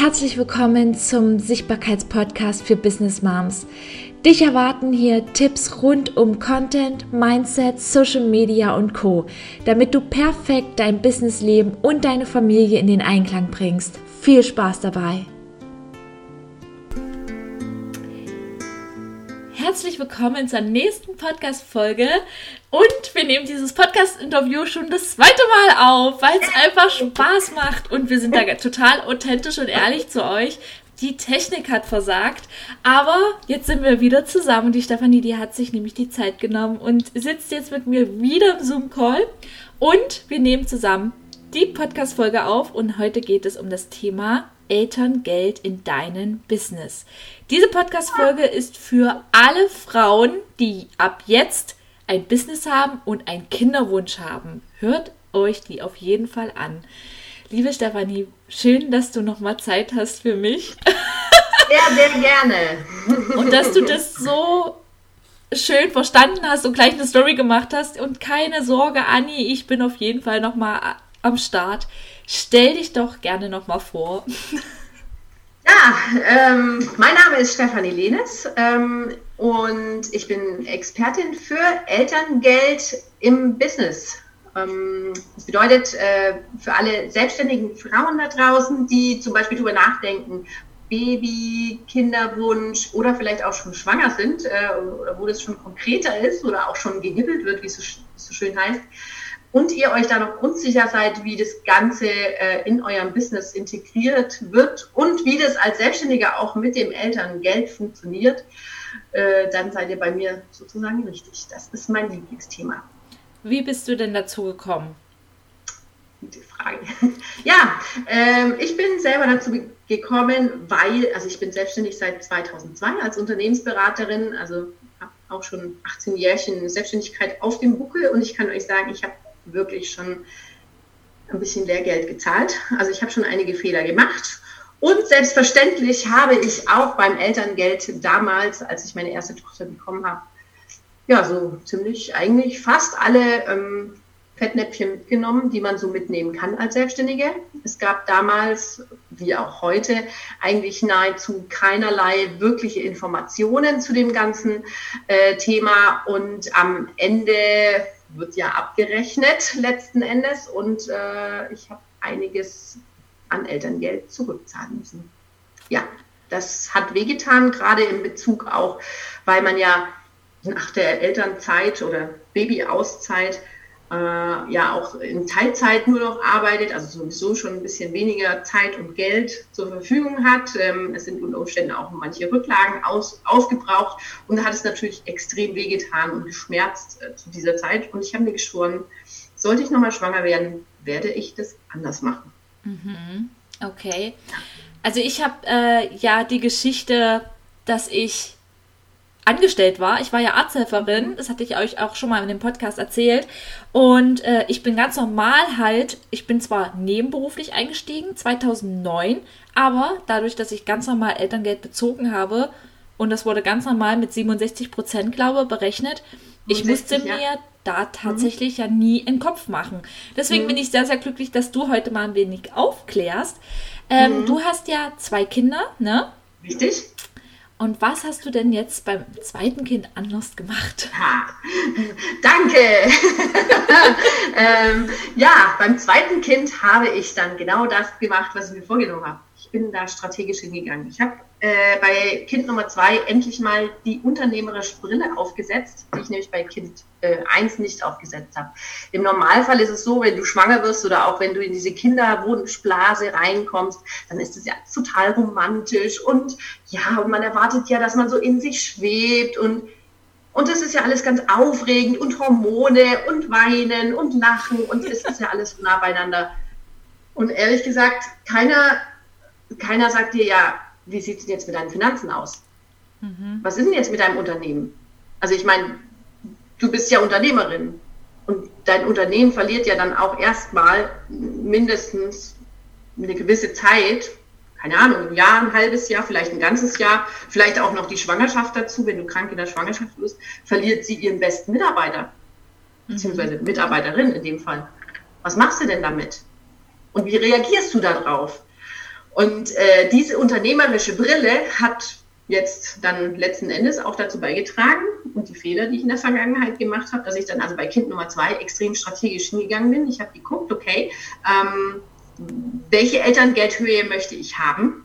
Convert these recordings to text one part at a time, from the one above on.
Herzlich willkommen zum Sichtbarkeitspodcast für Business Moms. Dich erwarten hier Tipps rund um Content, Mindset, Social Media und Co, damit du perfekt dein Businessleben und deine Familie in den Einklang bringst. Viel Spaß dabei! Herzlich willkommen zur nächsten Podcast-Folge. Und wir nehmen dieses Podcast-Interview schon das zweite Mal auf, weil es einfach Spaß macht. Und wir sind da total authentisch und ehrlich zu euch, die Technik hat versagt, aber jetzt sind wir wieder zusammen. Die Stefanie, die hat sich nämlich die Zeit genommen und sitzt jetzt mit mir wieder im Zoom-Call und wir nehmen zusammen die Podcast-Folge auf und heute geht es um das Thema Elterngeld in deinem Business. Diese Podcast-Folge ist für alle Frauen, die ab jetzt ein Business haben und einen Kinderwunsch haben. Hört euch die auf jeden Fall an. Liebe Stefanie, schön, dass du noch mal Zeit hast für mich. Sehr, sehr gerne. Und dass du das so schön verstanden hast und gleich eine Story gemacht hast. Und keine Sorge, Anni, ich bin auf jeden Fall noch mal am Start. Stell dich doch gerne noch mal vor. Ja, ähm, mein Name ist Stefanie Lehnes ähm, und ich bin Expertin für Elterngeld im Business. Ähm, das bedeutet äh, für alle selbstständigen Frauen da draußen, die zum Beispiel darüber nachdenken, Baby, Kinderwunsch oder vielleicht auch schon schwanger sind äh, oder wo das schon konkreter ist oder auch schon gehibbelt wird, wie es so, so schön heißt, und ihr euch da noch unsicher seid, wie das Ganze äh, in eurem Business integriert wird und wie das als Selbstständiger auch mit dem Elterngeld funktioniert, äh, dann seid ihr bei mir sozusagen richtig. Das ist mein Lieblingsthema. Wie bist du denn dazu gekommen? Gute Frage. Ja, ähm, ich bin selber dazu gekommen, weil, also ich bin selbstständig seit 2002 als Unternehmensberaterin, also habe auch schon 18 Jährchen Selbstständigkeit auf dem Buckel und ich kann euch sagen, ich habe wirklich schon ein bisschen Lehrgeld gezahlt. Also ich habe schon einige Fehler gemacht. Und selbstverständlich habe ich auch beim Elterngeld damals, als ich meine erste Tochter bekommen habe, ja, so ziemlich eigentlich fast alle ähm, Fettnäpfchen mitgenommen, die man so mitnehmen kann als Selbstständige. Es gab damals, wie auch heute, eigentlich nahezu keinerlei wirkliche Informationen zu dem ganzen äh, Thema. Und am Ende wird ja abgerechnet letzten Endes und äh, ich habe einiges an Elterngeld zurückzahlen müssen. Ja, das hat wehgetan, gerade in Bezug auch, weil man ja nach der Elternzeit oder Babyauszeit äh, ja auch in Teilzeit nur noch arbeitet, also sowieso schon ein bisschen weniger Zeit und Geld zur Verfügung hat. Ähm, es sind unter Umständen auch manche Rücklagen aus, aufgebraucht und da hat es natürlich extrem wehgetan und geschmerzt äh, zu dieser Zeit. Und ich habe mir geschworen, sollte ich nochmal schwanger werden, werde ich das anders machen. Mhm. Okay. Also ich habe äh, ja die Geschichte, dass ich angestellt war. Ich war ja Arzthelferin, das hatte ich euch auch schon mal in dem Podcast erzählt. Und äh, ich bin ganz normal halt, ich bin zwar nebenberuflich eingestiegen, 2009, aber dadurch, dass ich ganz normal Elterngeld bezogen habe, und das wurde ganz normal mit 67 Prozent, glaube ich, berechnet, ich musste ja. mir da tatsächlich mhm. ja nie in den Kopf machen. Deswegen mhm. bin ich sehr, sehr glücklich, dass du heute mal ein wenig aufklärst. Ähm, mhm. Du hast ja zwei Kinder, ne? Richtig. Und was hast du denn jetzt beim zweiten Kind anders gemacht? Ha, danke. ähm, ja, beim zweiten Kind habe ich dann genau das gemacht, was ich mir vorgenommen habe. Bin da strategisch hingegangen. Ich habe äh, bei Kind Nummer zwei endlich mal die unternehmerische Brille aufgesetzt, die ich nämlich bei Kind äh, eins nicht aufgesetzt habe. Im Normalfall ist es so, wenn du schwanger wirst oder auch wenn du in diese Kinderwunschblase reinkommst, dann ist es ja total romantisch und ja, und man erwartet ja, dass man so in sich schwebt und und das ist ja alles ganz aufregend und Hormone und Weinen und Lachen und es ist ja alles nah beieinander. Und ehrlich gesagt, keiner, keiner sagt dir ja, wie sieht es denn jetzt mit deinen Finanzen aus? Mhm. Was ist denn jetzt mit deinem Unternehmen? Also ich meine, du bist ja Unternehmerin und dein Unternehmen verliert ja dann auch erstmal mindestens eine gewisse Zeit, keine Ahnung, ein Jahr, ein halbes Jahr, vielleicht ein ganzes Jahr, vielleicht auch noch die Schwangerschaft dazu, wenn du krank in der Schwangerschaft bist, verliert sie ihren besten Mitarbeiter, mhm. beziehungsweise Mitarbeiterin in dem Fall. Was machst du denn damit? Und wie reagierst du darauf? Und äh, diese unternehmerische Brille hat jetzt dann letzten Endes auch dazu beigetragen und die Fehler, die ich in der Vergangenheit gemacht habe, dass ich dann also bei Kind Nummer zwei extrem strategisch hingegangen bin. Ich habe geguckt, okay, ähm, welche Elterngeldhöhe möchte ich haben?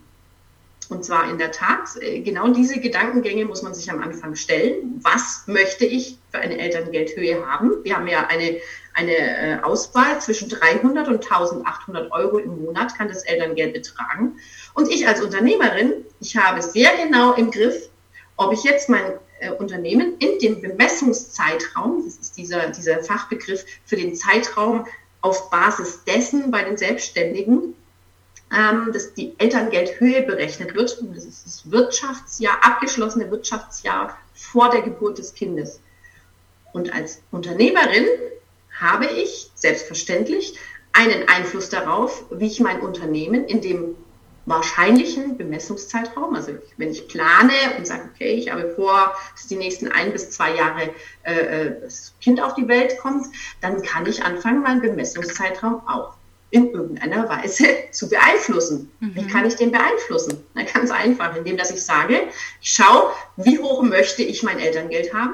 Und zwar in der Tat, äh, genau diese Gedankengänge muss man sich am Anfang stellen. Was möchte ich für eine Elterngeldhöhe haben? Wir haben ja eine, eine äh, Auswahl zwischen 300 und 1800 Euro im Monat kann das Elterngeld betragen. Und ich als Unternehmerin, ich habe sehr genau im Griff, ob ich jetzt mein äh, Unternehmen in dem Bemessungszeitraum, das ist dieser, dieser Fachbegriff für den Zeitraum auf Basis dessen bei den Selbstständigen, ähm, dass die Elterngeldhöhe berechnet wird. Das ist das Wirtschaftsjahr, abgeschlossene Wirtschaftsjahr vor der Geburt des Kindes. Und als Unternehmerin habe ich selbstverständlich einen Einfluss darauf, wie ich mein Unternehmen in dem wahrscheinlichen Bemessungszeitraum, also wenn ich plane und sage, okay, ich habe vor, dass die nächsten ein bis zwei Jahre äh, äh das Kind auf die Welt kommt, dann kann ich anfangen, meinen Bemessungszeitraum auch in irgendeiner Weise zu beeinflussen. Mhm. Wie kann ich den beeinflussen? Na, ganz einfach, indem dass ich sage, ich schaue, wie hoch möchte ich mein Elterngeld haben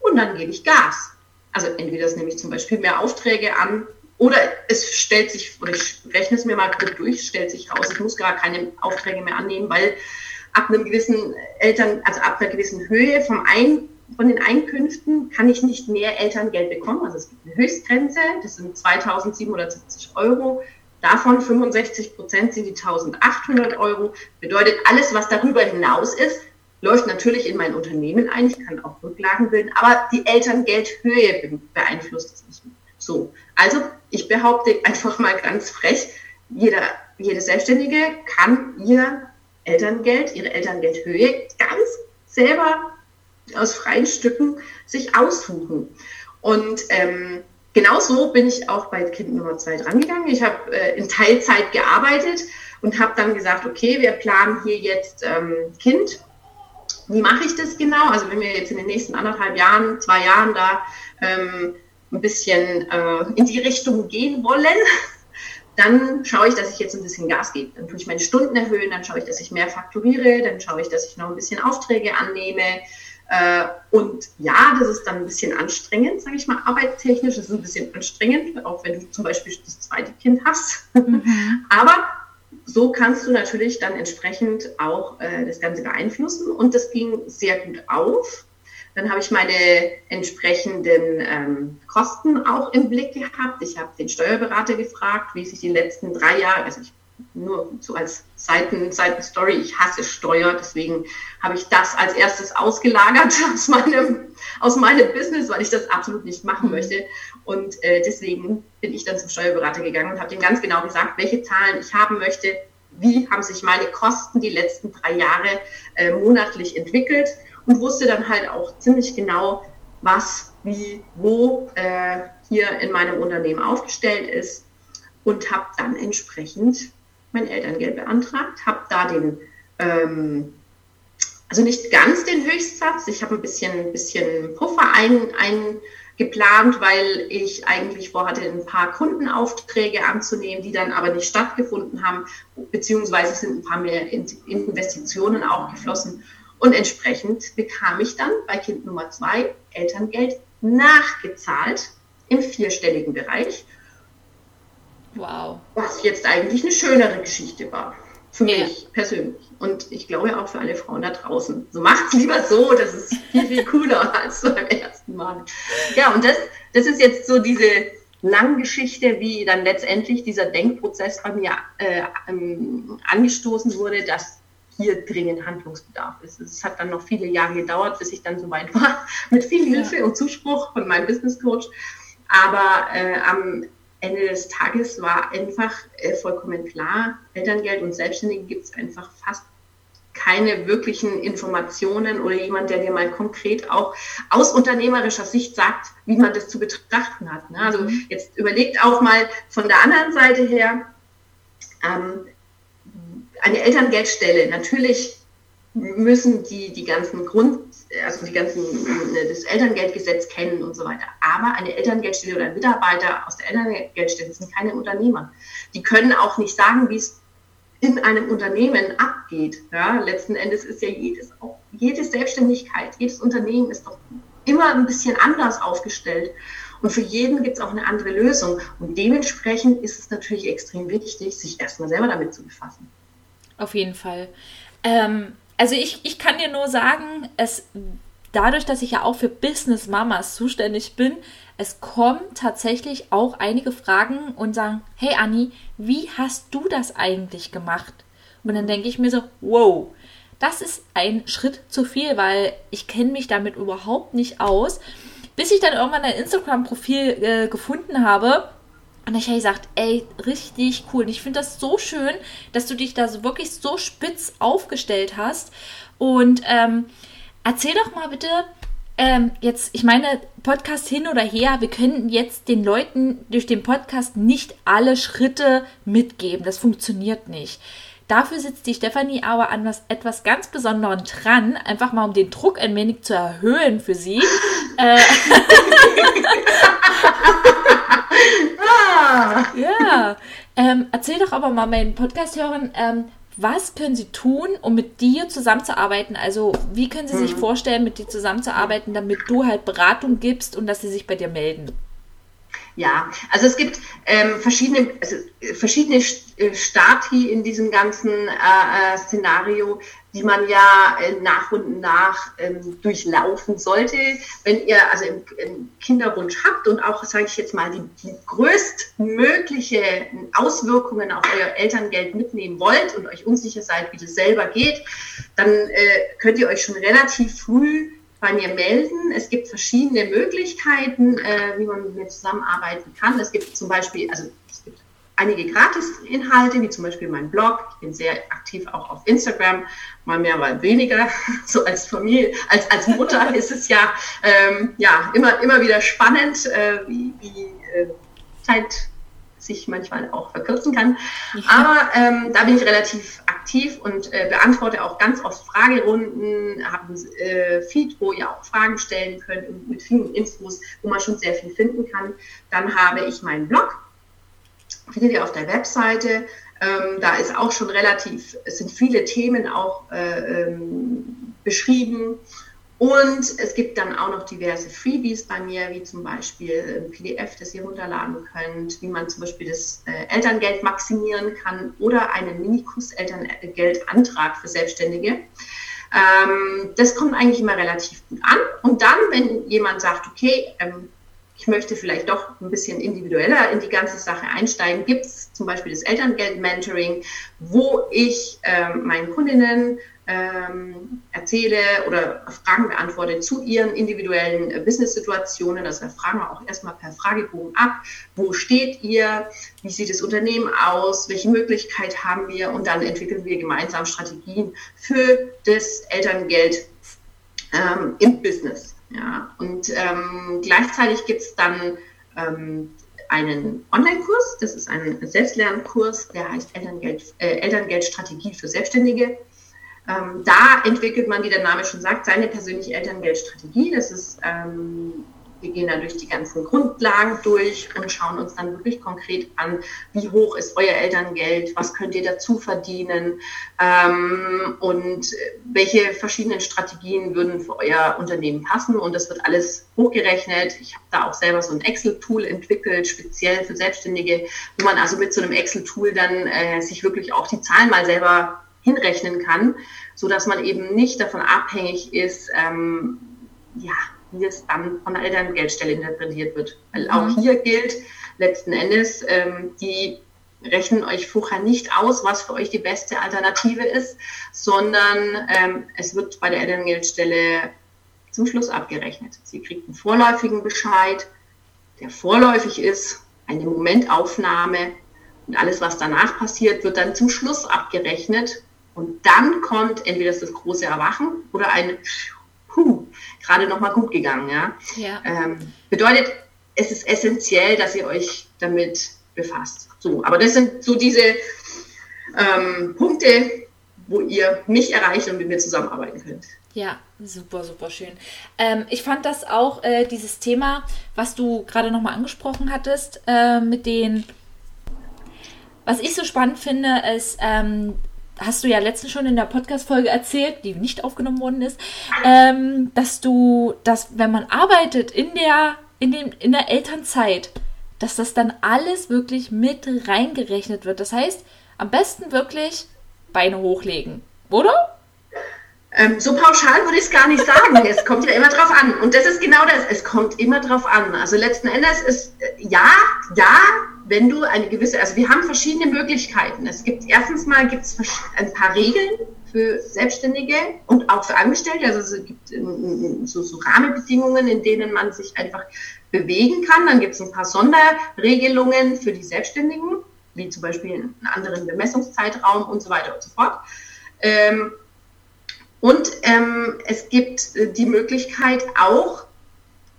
und dann gebe ich Gas. Also entweder nehme ich zum Beispiel mehr Aufträge an oder es stellt sich, oder ich rechne es mir mal grob durch, stellt sich raus, ich muss gar keine Aufträge mehr annehmen, weil ab einem gewissen Eltern, also ab einer gewissen Höhe vom Ein von den Einkünften kann ich nicht mehr Elterngeld bekommen. Also es gibt eine Höchstgrenze, das sind 2770 Euro. Davon 65 Prozent sind die 1800 Euro. Bedeutet, alles, was darüber hinaus ist, läuft natürlich in mein Unternehmen ein. Ich kann auch Rücklagen bilden, aber die Elterngeldhöhe beeinflusst es nicht mehr. So, also ich behaupte einfach mal ganz frech, jeder, jede Selbstständige kann ihr Elterngeld, ihre Elterngeldhöhe ganz selber aus freien Stücken sich aussuchen. Und ähm, genauso bin ich auch bei Kind Nummer zwei drangegangen. Ich habe äh, in Teilzeit gearbeitet und habe dann gesagt, okay, wir planen hier jetzt ähm, Kind. Wie mache ich das genau? Also wenn wir jetzt in den nächsten anderthalb Jahren, zwei Jahren da ähm, ein bisschen äh, in die Richtung gehen wollen, dann schaue ich, dass ich jetzt ein bisschen Gas gebe. Dann tue ich meine Stunden erhöhen, dann schaue ich, dass ich mehr fakturiere, dann schaue ich, dass ich noch ein bisschen Aufträge annehme, äh, und ja, das ist dann ein bisschen anstrengend, sage ich mal, arbeitstechnisch. Das ist ein bisschen anstrengend, auch wenn du zum Beispiel das zweite Kind hast. Mhm. Aber so kannst du natürlich dann entsprechend auch äh, das Ganze beeinflussen. Und das ging sehr gut auf. Dann habe ich meine entsprechenden ähm, Kosten auch im Blick gehabt. Ich habe den Steuerberater gefragt, wie sich die letzten drei Jahre, also ich nur so als Seiten, Seitenstory, ich hasse Steuer, deswegen habe ich das als erstes ausgelagert aus meinem, aus meinem Business, weil ich das absolut nicht machen möchte. Und äh, deswegen bin ich dann zum Steuerberater gegangen und habe ihm ganz genau gesagt, welche Zahlen ich haben möchte, wie haben sich meine Kosten die letzten drei Jahre äh, monatlich entwickelt und wusste dann halt auch ziemlich genau, was, wie, wo äh, hier in meinem Unternehmen aufgestellt ist und habe dann entsprechend mein Elterngeld beantragt, habe da den, ähm, also nicht ganz den Höchstsatz, ich habe ein bisschen, bisschen Puffer ein, eingeplant, weil ich eigentlich vorhatte, ein paar Kundenaufträge anzunehmen, die dann aber nicht stattgefunden haben, beziehungsweise sind ein paar mehr Investitionen auch geflossen. Und entsprechend bekam ich dann bei Kind Nummer zwei Elterngeld nachgezahlt im vierstelligen Bereich. Wow. Was jetzt eigentlich eine schönere Geschichte war. Für ja. mich persönlich. Und ich glaube auch für alle Frauen da draußen. So macht es lieber so, das ist viel, viel cooler als beim ersten Mal. Ja, und das, das ist jetzt so diese lange Geschichte, wie dann letztendlich dieser Denkprozess bei mir äh, ähm, angestoßen wurde, dass hier dringend Handlungsbedarf ist. Es hat dann noch viele Jahre gedauert, bis ich dann so weit war, mit viel Hilfe ja. und Zuspruch von meinem Business Coach. Aber äh, am Ende des Tages war einfach äh, vollkommen klar, Elterngeld und Selbstständige gibt es einfach fast keine wirklichen Informationen oder jemand, der dir mal konkret auch aus unternehmerischer Sicht sagt, wie man das zu betrachten hat. Ne? Also mhm. jetzt überlegt auch mal von der anderen Seite her, ähm, eine Elterngeldstelle, natürlich müssen die die ganzen Grund, also die ganzen, äh, das Elterngeldgesetz kennen und so weiter. Aber eine Elterngeldstelle oder ein Mitarbeiter aus der Elterngeldstelle sind keine Unternehmer. Die können auch nicht sagen, wie es in einem Unternehmen abgeht. Ja, letzten Endes ist ja jedes, auch jede Selbstständigkeit, jedes Unternehmen ist doch immer ein bisschen anders aufgestellt. Und für jeden gibt es auch eine andere Lösung. Und dementsprechend ist es natürlich extrem wichtig, sich erstmal selber damit zu befassen. Auf jeden Fall. Ähm, also ich, ich kann dir nur sagen, es dadurch, dass ich ja auch für Business Mamas zuständig bin, es kommen tatsächlich auch einige Fragen und sagen, hey Anni, wie hast du das eigentlich gemacht? Und dann denke ich mir so, wow, das ist ein Schritt zu viel, weil ich kenne mich damit überhaupt nicht aus. Bis ich dann irgendwann ein Instagram-Profil äh, gefunden habe, und ich habe gesagt, ey, richtig cool. Und ich finde das so schön, dass du dich da so wirklich so spitz aufgestellt hast. Und ähm, erzähl doch mal bitte, ähm, jetzt, ich meine, Podcast hin oder her, wir können jetzt den Leuten durch den Podcast nicht alle Schritte mitgeben. Das funktioniert nicht. Dafür sitzt die Stefanie aber an was, etwas ganz Besonderem dran, einfach mal um den Druck ein wenig zu erhöhen für sie. äh, ja, ähm, erzähl doch aber mal meinen Podcast-Hörern, ähm, was können sie tun, um mit dir zusammenzuarbeiten? Also, wie können sie mhm. sich vorstellen, mit dir zusammenzuarbeiten, damit du halt Beratung gibst und dass sie sich bei dir melden? Ja, also es gibt ähm, verschiedene, also verschiedene äh, Stati in diesem ganzen äh, äh, Szenario, die man ja äh, nach und nach ähm, durchlaufen sollte. Wenn ihr also einen Kinderwunsch habt und auch, sage ich jetzt mal, die, die größtmögliche Auswirkungen auf euer Elterngeld mitnehmen wollt und euch unsicher seid, wie das selber geht, dann äh, könnt ihr euch schon relativ früh bei mir melden. Es gibt verschiedene Möglichkeiten, äh, wie man mit mir zusammenarbeiten kann. Es gibt zum Beispiel, also es gibt einige Gratis-Inhalte, wie zum Beispiel mein Blog. Ich bin sehr aktiv auch auf Instagram, mal mehr, mal weniger. So als Familie, als, als Mutter ist es ja, ähm, ja immer, immer wieder spannend, äh, wie, wie äh, Zeit sich manchmal auch verkürzen kann. Aber ähm, da bin ich relativ aktiv und äh, beantworte auch ganz oft Fragerunden, habe ein äh, Feed, wo ihr auch Fragen stellen könnt mit vielen Infos, wo man schon sehr viel finden kann. Dann habe ich meinen Blog, findet ihr auf der Webseite. Ähm, da ist auch schon relativ, es sind viele Themen auch äh, ähm, beschrieben. Und es gibt dann auch noch diverse Freebies bei mir, wie zum Beispiel ein PDF, das ihr runterladen könnt, wie man zum Beispiel das äh, Elterngeld maximieren kann oder einen Minikus-Elterngeldantrag für Selbstständige. Ähm, das kommt eigentlich immer relativ gut an. Und dann, wenn jemand sagt, okay, ähm, ich möchte vielleicht doch ein bisschen individueller in die ganze Sache einsteigen, gibt es zum Beispiel das Elterngeld-Mentoring, wo ich ähm, meinen Kundinnen ähm, erzähle oder Fragen beantworte zu ihren individuellen äh, Business-Situationen. Also fragen wir auch erstmal per Fragebogen ab. Wo steht ihr? Wie sieht das Unternehmen aus? Welche Möglichkeit haben wir? Und dann entwickeln wir gemeinsam Strategien für das Elterngeld ähm, im Business. Ja, und ähm, gleichzeitig gibt es dann ähm, einen Online-Kurs, das ist ein Selbstlernkurs, der heißt Elterngeld, äh, Elterngeldstrategie für Selbstständige. Ähm, da entwickelt man, wie der Name schon sagt, seine persönliche Elterngeldstrategie. Das ist, ähm, wir gehen dann durch die ganzen Grundlagen durch und schauen uns dann wirklich konkret an, wie hoch ist euer Elterngeld, was könnt ihr dazu verdienen ähm, und welche verschiedenen Strategien würden für euer Unternehmen passen. Und das wird alles hochgerechnet. Ich habe da auch selber so ein Excel-Tool entwickelt, speziell für Selbstständige, wo man also mit so einem Excel-Tool dann äh, sich wirklich auch die Zahlen mal selber hinrechnen kann, so dass man eben nicht davon abhängig ist, ähm, ja, wie es dann von der Elterngeldstelle interpretiert wird. Weil auch mhm. hier gilt letzten Endes, ähm, die rechnen euch vorher nicht aus, was für euch die beste Alternative ist, sondern ähm, es wird bei der Elterngeldstelle zum Schluss abgerechnet. Sie kriegt einen vorläufigen Bescheid, der vorläufig ist, eine Momentaufnahme und alles, was danach passiert, wird dann zum Schluss abgerechnet und dann kommt entweder das große Erwachen oder ein Puh, gerade nochmal gut gegangen. Ja? ja. Ähm, bedeutet, es ist essentiell, dass ihr euch damit befasst. So, aber das sind so diese ähm, Punkte, wo ihr mich erreicht und mit mir zusammenarbeiten könnt. Ja, super, super schön. Ähm, ich fand das auch, äh, dieses Thema, was du gerade nochmal angesprochen hattest, äh, mit den was ich so spannend finde, ist, ähm, hast du ja letztens schon in der Podcast-Folge erzählt, die nicht aufgenommen worden ist, ähm, dass du, dass wenn man arbeitet in der, in dem, in der Elternzeit, dass das dann alles wirklich mit reingerechnet wird. Das heißt, am besten wirklich Beine hochlegen, oder? Ähm, so pauschal würde ich es gar nicht sagen. es kommt ja immer drauf an. Und das ist genau das. Es kommt immer drauf an. Also letzten Endes ist äh, ja, ja, wenn du eine gewisse, also wir haben verschiedene Möglichkeiten. Es gibt erstens mal gibt es ein paar Regeln für Selbstständige und auch für Angestellte. Also es gibt ähm, so, so Rahmenbedingungen, in denen man sich einfach bewegen kann. Dann gibt es ein paar Sonderregelungen für die Selbstständigen, wie zum Beispiel einen anderen Bemessungszeitraum und so weiter und so fort. Ähm, und ähm, es gibt äh, die Möglichkeit auch,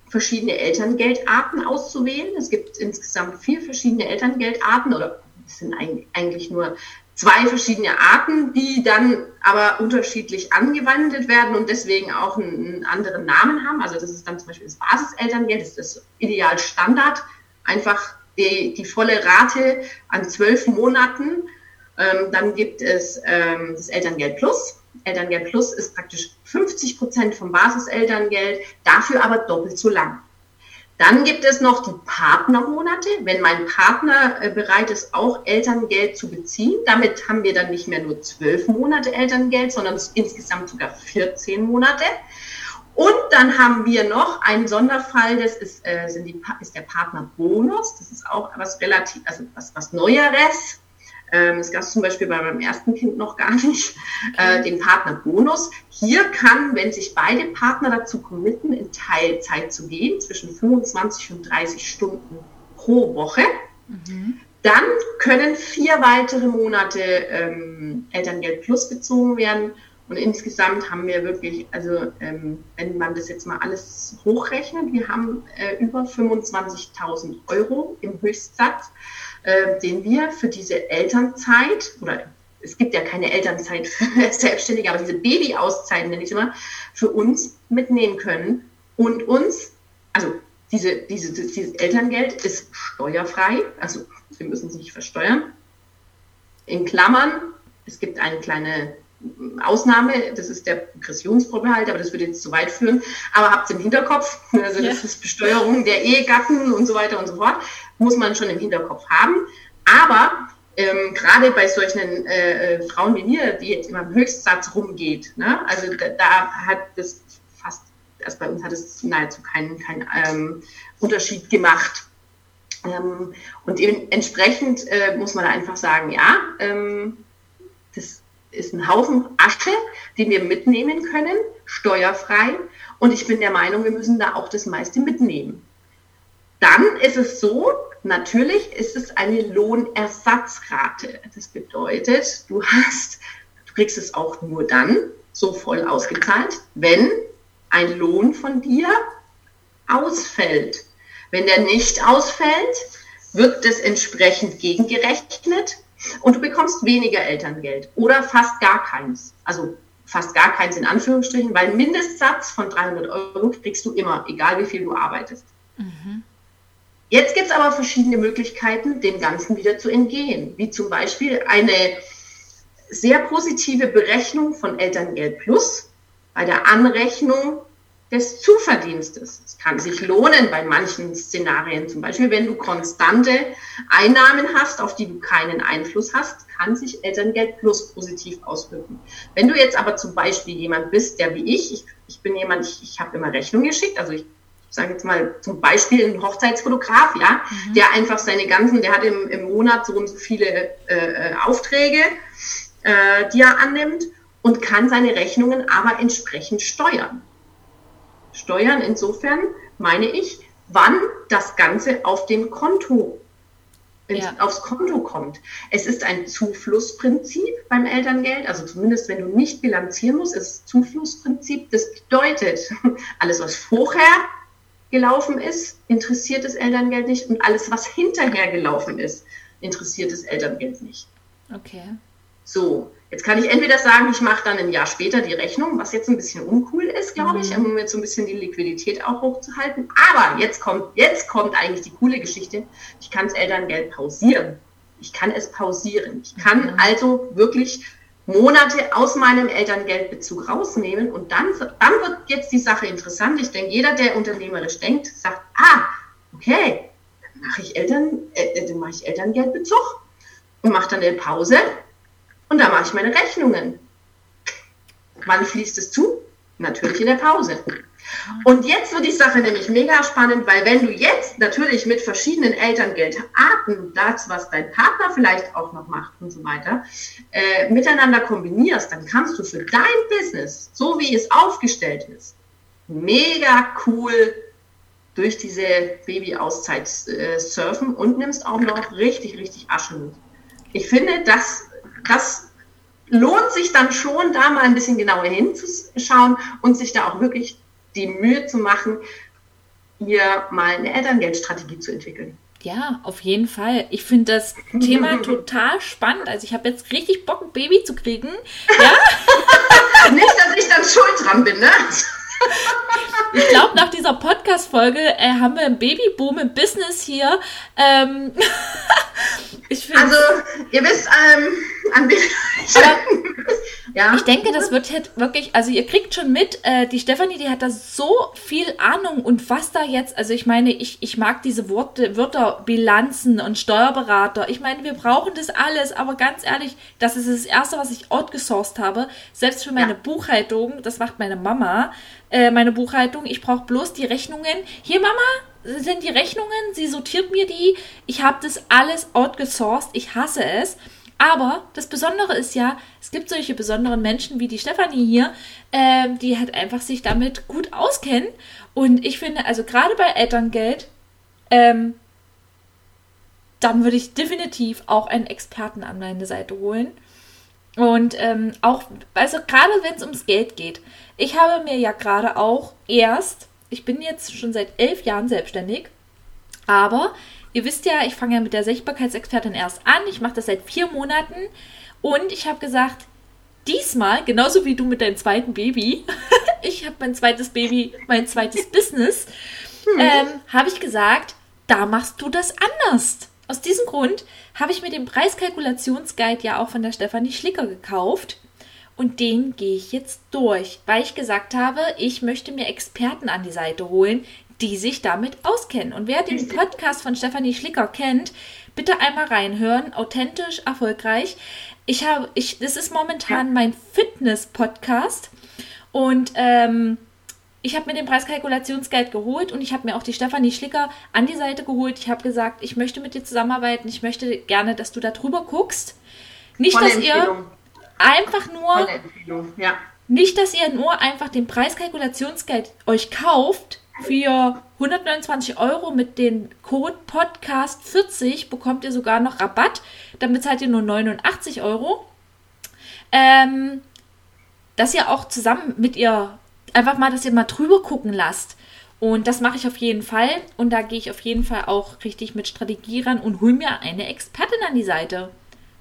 verschiedene Elterngeldarten auszuwählen. Es gibt insgesamt vier verschiedene Elterngeldarten oder es sind eigentlich nur zwei verschiedene Arten, die dann aber unterschiedlich angewandt werden und deswegen auch einen, anderen Namen haben. Also das ist dann zum Beispiel das Basiselterngeld, das ist das Ideal Standard, einfach die, die volle Rate an zwölf Monaten. Ähm, dann gibt es ähm, das Elterngeld Plus. Elterngeld Plus ist praktisch 50 Prozent vom Basiselterngeld, dafür aber doppelt so lang. Dann gibt es noch die Partnermonate, wenn mein Partner äh, bereit ist, auch Elterngeld zu beziehen. Damit haben wir dann nicht mehr nur zwölf Monate Elterngeld, sondern insgesamt sogar 14 Monate. Und dann haben wir noch einen Sonderfall, das ist, äh, sind die, ist der Partnerbonus. Das ist auch was relativ, also was, was Neueres. Ähm, das gab es zum Beispiel bei meinem ersten Kind noch gar nicht, äh, den Partnerbonus. Hier kann, wenn sich beide Partner dazu committen, in Teilzeit zu gehen, zwischen 25 und 30 Stunden pro Woche, mhm. dann können vier weitere Monate ähm, Elterngeld Plus bezogen werden. Und insgesamt haben wir wirklich, also ähm, wenn man das jetzt mal alles hochrechnet, wir haben äh, über 25.000 Euro im Höchstsatz äh, den wir für diese Elternzeit, oder es gibt ja keine Elternzeit für Selbstständige, aber diese Babyauszeit nenne ich immer, für uns mitnehmen können und uns, also diese, diese, dieses Elterngeld ist steuerfrei, also wir müssen es nicht versteuern. In Klammern, es gibt eine kleine Ausnahme, das ist der Progressionsvorbehalt, aber das würde jetzt zu weit führen. Aber habt es im Hinterkopf, also das ist Besteuerung der Ehegatten und so weiter und so fort, muss man schon im Hinterkopf haben. Aber ähm, gerade bei solchen äh, äh, Frauen wie mir, die jetzt immer im Höchstsatz rumgeht, ne? also da, da, hat das fast, also bei uns hat es nahezu keinen, keinen ähm, Unterschied gemacht. Ähm, und entsprechend äh, muss man einfach sagen, ja, ähm, das ist ein Haufen Asche, den wir mitnehmen können, steuerfrei. Und ich bin der Meinung, wir müssen da auch das meiste mitnehmen. Dann ist es so, natürlich ist es eine Lohnersatzrate. Das bedeutet, du hast, du kriegst es auch nur dann so voll ausgezahlt, wenn ein Lohn von dir ausfällt. Wenn der nicht ausfällt, wird das entsprechend gegengerechnet und du bekommst weniger Elterngeld oder fast gar keins. Also fast gar keins in Anführungsstrichen, weil Mindestsatz von 300 Euro kriegst du immer, egal wie viel du arbeitest. Mhm. Jetzt gibt es aber verschiedene Möglichkeiten, dem Ganzen wieder zu entgehen, wie zum Beispiel eine sehr positive Berechnung von Elterngeld Plus bei der Anrechnung des Zuverdienstes. Es kann sich lohnen bei manchen Szenarien, zum Beispiel wenn du konstante Einnahmen hast, auf die du keinen Einfluss hast, kann sich Elterngeld plus positiv auswirken. Wenn du jetzt aber zum Beispiel jemand bist, der wie ich, ich, ich bin jemand, ich, ich habe immer Rechnungen geschickt, also ich sage jetzt mal zum Beispiel ein Hochzeitsfotograf, ja, mhm. der einfach seine ganzen, der hat im, im Monat so und so viele äh, äh Aufträge, äh, die er annimmt und kann seine Rechnungen aber entsprechend steuern. Steuern insofern meine ich, wann das Ganze auf dem Konto ja. aufs Konto kommt. Es ist ein Zuflussprinzip beim Elterngeld, also zumindest wenn du nicht bilanzieren musst, ist Zuflussprinzip. Das bedeutet, alles was vorher gelaufen ist, interessiert das Elterngeld nicht und alles was hinterher gelaufen ist, interessiert das Elterngeld nicht. Okay. So, jetzt kann ich entweder sagen, ich mache dann ein Jahr später die Rechnung, was jetzt ein bisschen uncool ist, glaube mhm. ich, um jetzt so ein bisschen die Liquidität auch hochzuhalten. Aber jetzt kommt, jetzt kommt eigentlich die coole Geschichte. Ich kann das Elterngeld pausieren. Ich kann es pausieren. Ich kann mhm. also wirklich Monate aus meinem Elterngeldbezug rausnehmen und dann, dann wird jetzt die Sache interessant. Ich denke, jeder, der unternehmerisch denkt, sagt, ah, okay, dann mache ich, Eltern, äh, dann mache ich Elterngeldbezug und mache dann eine Pause und da mache ich meine Rechnungen. Wann fließt es zu? Natürlich in der Pause. Und jetzt wird die Sache nämlich mega spannend, weil wenn du jetzt natürlich mit verschiedenen Elterngeldarten, das, was dein Partner vielleicht auch noch macht und so weiter, äh, miteinander kombinierst, dann kannst du für dein Business, so wie es aufgestellt ist, mega cool durch diese Baby-Auszeit äh, surfen und nimmst auch noch richtig, richtig Asche mit. Ich finde, das, das lohnt sich dann schon, da mal ein bisschen genauer hinzuschauen und sich da auch wirklich die Mühe zu machen, hier mal eine Elterngeldstrategie zu entwickeln. Ja, auf jeden Fall. Ich finde das Thema total spannend. Also ich habe jetzt richtig Bock, ein Baby zu kriegen. Ja? Nicht, dass ich dann schuld dran bin, ne? Ich glaube, nach dieser Podcast-Folge äh, haben wir einen Babyboom im Business hier. Ähm, also, ihr wisst, ähm, an ja. Ich denke, das wird halt wirklich, also ihr kriegt schon mit, äh, die Stefanie, die hat da so viel Ahnung und was da jetzt, also ich meine, ich, ich mag diese Worte, Wörter, Bilanzen und Steuerberater. Ich meine, wir brauchen das alles, aber ganz ehrlich, das ist das Erste, was ich outgesourced habe. Selbst für meine ja. Buchhaltung, das macht meine Mama, äh, meine Buchhaltung. Ich brauche bloß die Rechnungen. Hier, Mama, sind die Rechnungen, sie sortiert mir die. Ich habe das alles outgesourced. Ich hasse es. Aber das Besondere ist ja, es gibt solche besonderen Menschen wie die Stefanie hier, äh, die halt einfach sich damit gut auskennen. Und ich finde, also gerade bei Elterngeld, ähm, dann würde ich definitiv auch einen Experten an meine Seite holen. Und ähm, auch, also gerade wenn es ums Geld geht. Ich habe mir ja gerade auch erst, ich bin jetzt schon seit elf Jahren selbstständig, aber Ihr wisst ja, ich fange ja mit der Sichtbarkeitsexpertin erst an. Ich mache das seit vier Monaten. Und ich habe gesagt, diesmal, genauso wie du mit deinem zweiten Baby, ich habe mein zweites Baby, mein zweites Business, hm. ähm, habe ich gesagt, da machst du das anders. Aus diesem Grund habe ich mir den Preiskalkulationsguide ja auch von der Stefanie Schlicker gekauft. Und den gehe ich jetzt durch, weil ich gesagt habe, ich möchte mir Experten an die Seite holen, die sich damit auskennen. Und wer den Podcast von Stefanie Schlicker kennt, bitte einmal reinhören. Authentisch, erfolgreich. Ich habe, ich, das ist momentan mein Fitness-Podcast. Und ähm, ich habe mir den Preiskalkulationsgeld geholt und ich habe mir auch die Stefanie Schlicker an die Seite geholt. Ich habe gesagt, ich möchte mit dir zusammenarbeiten. Ich möchte gerne, dass du da drüber guckst. Nicht, Volle dass ihr einfach nur. Ja. Nicht, dass ihr nur einfach den Preiskalkulationsgeld euch kauft, für 129 Euro mit dem Code Podcast40 bekommt ihr sogar noch Rabatt. Damit zahlt ihr nur 89 Euro. Ähm, dass ihr auch zusammen mit ihr einfach mal, dass ihr mal drüber gucken lasst. Und das mache ich auf jeden Fall. Und da gehe ich auf jeden Fall auch richtig mit Strategie ran und hole mir eine Expertin an die Seite.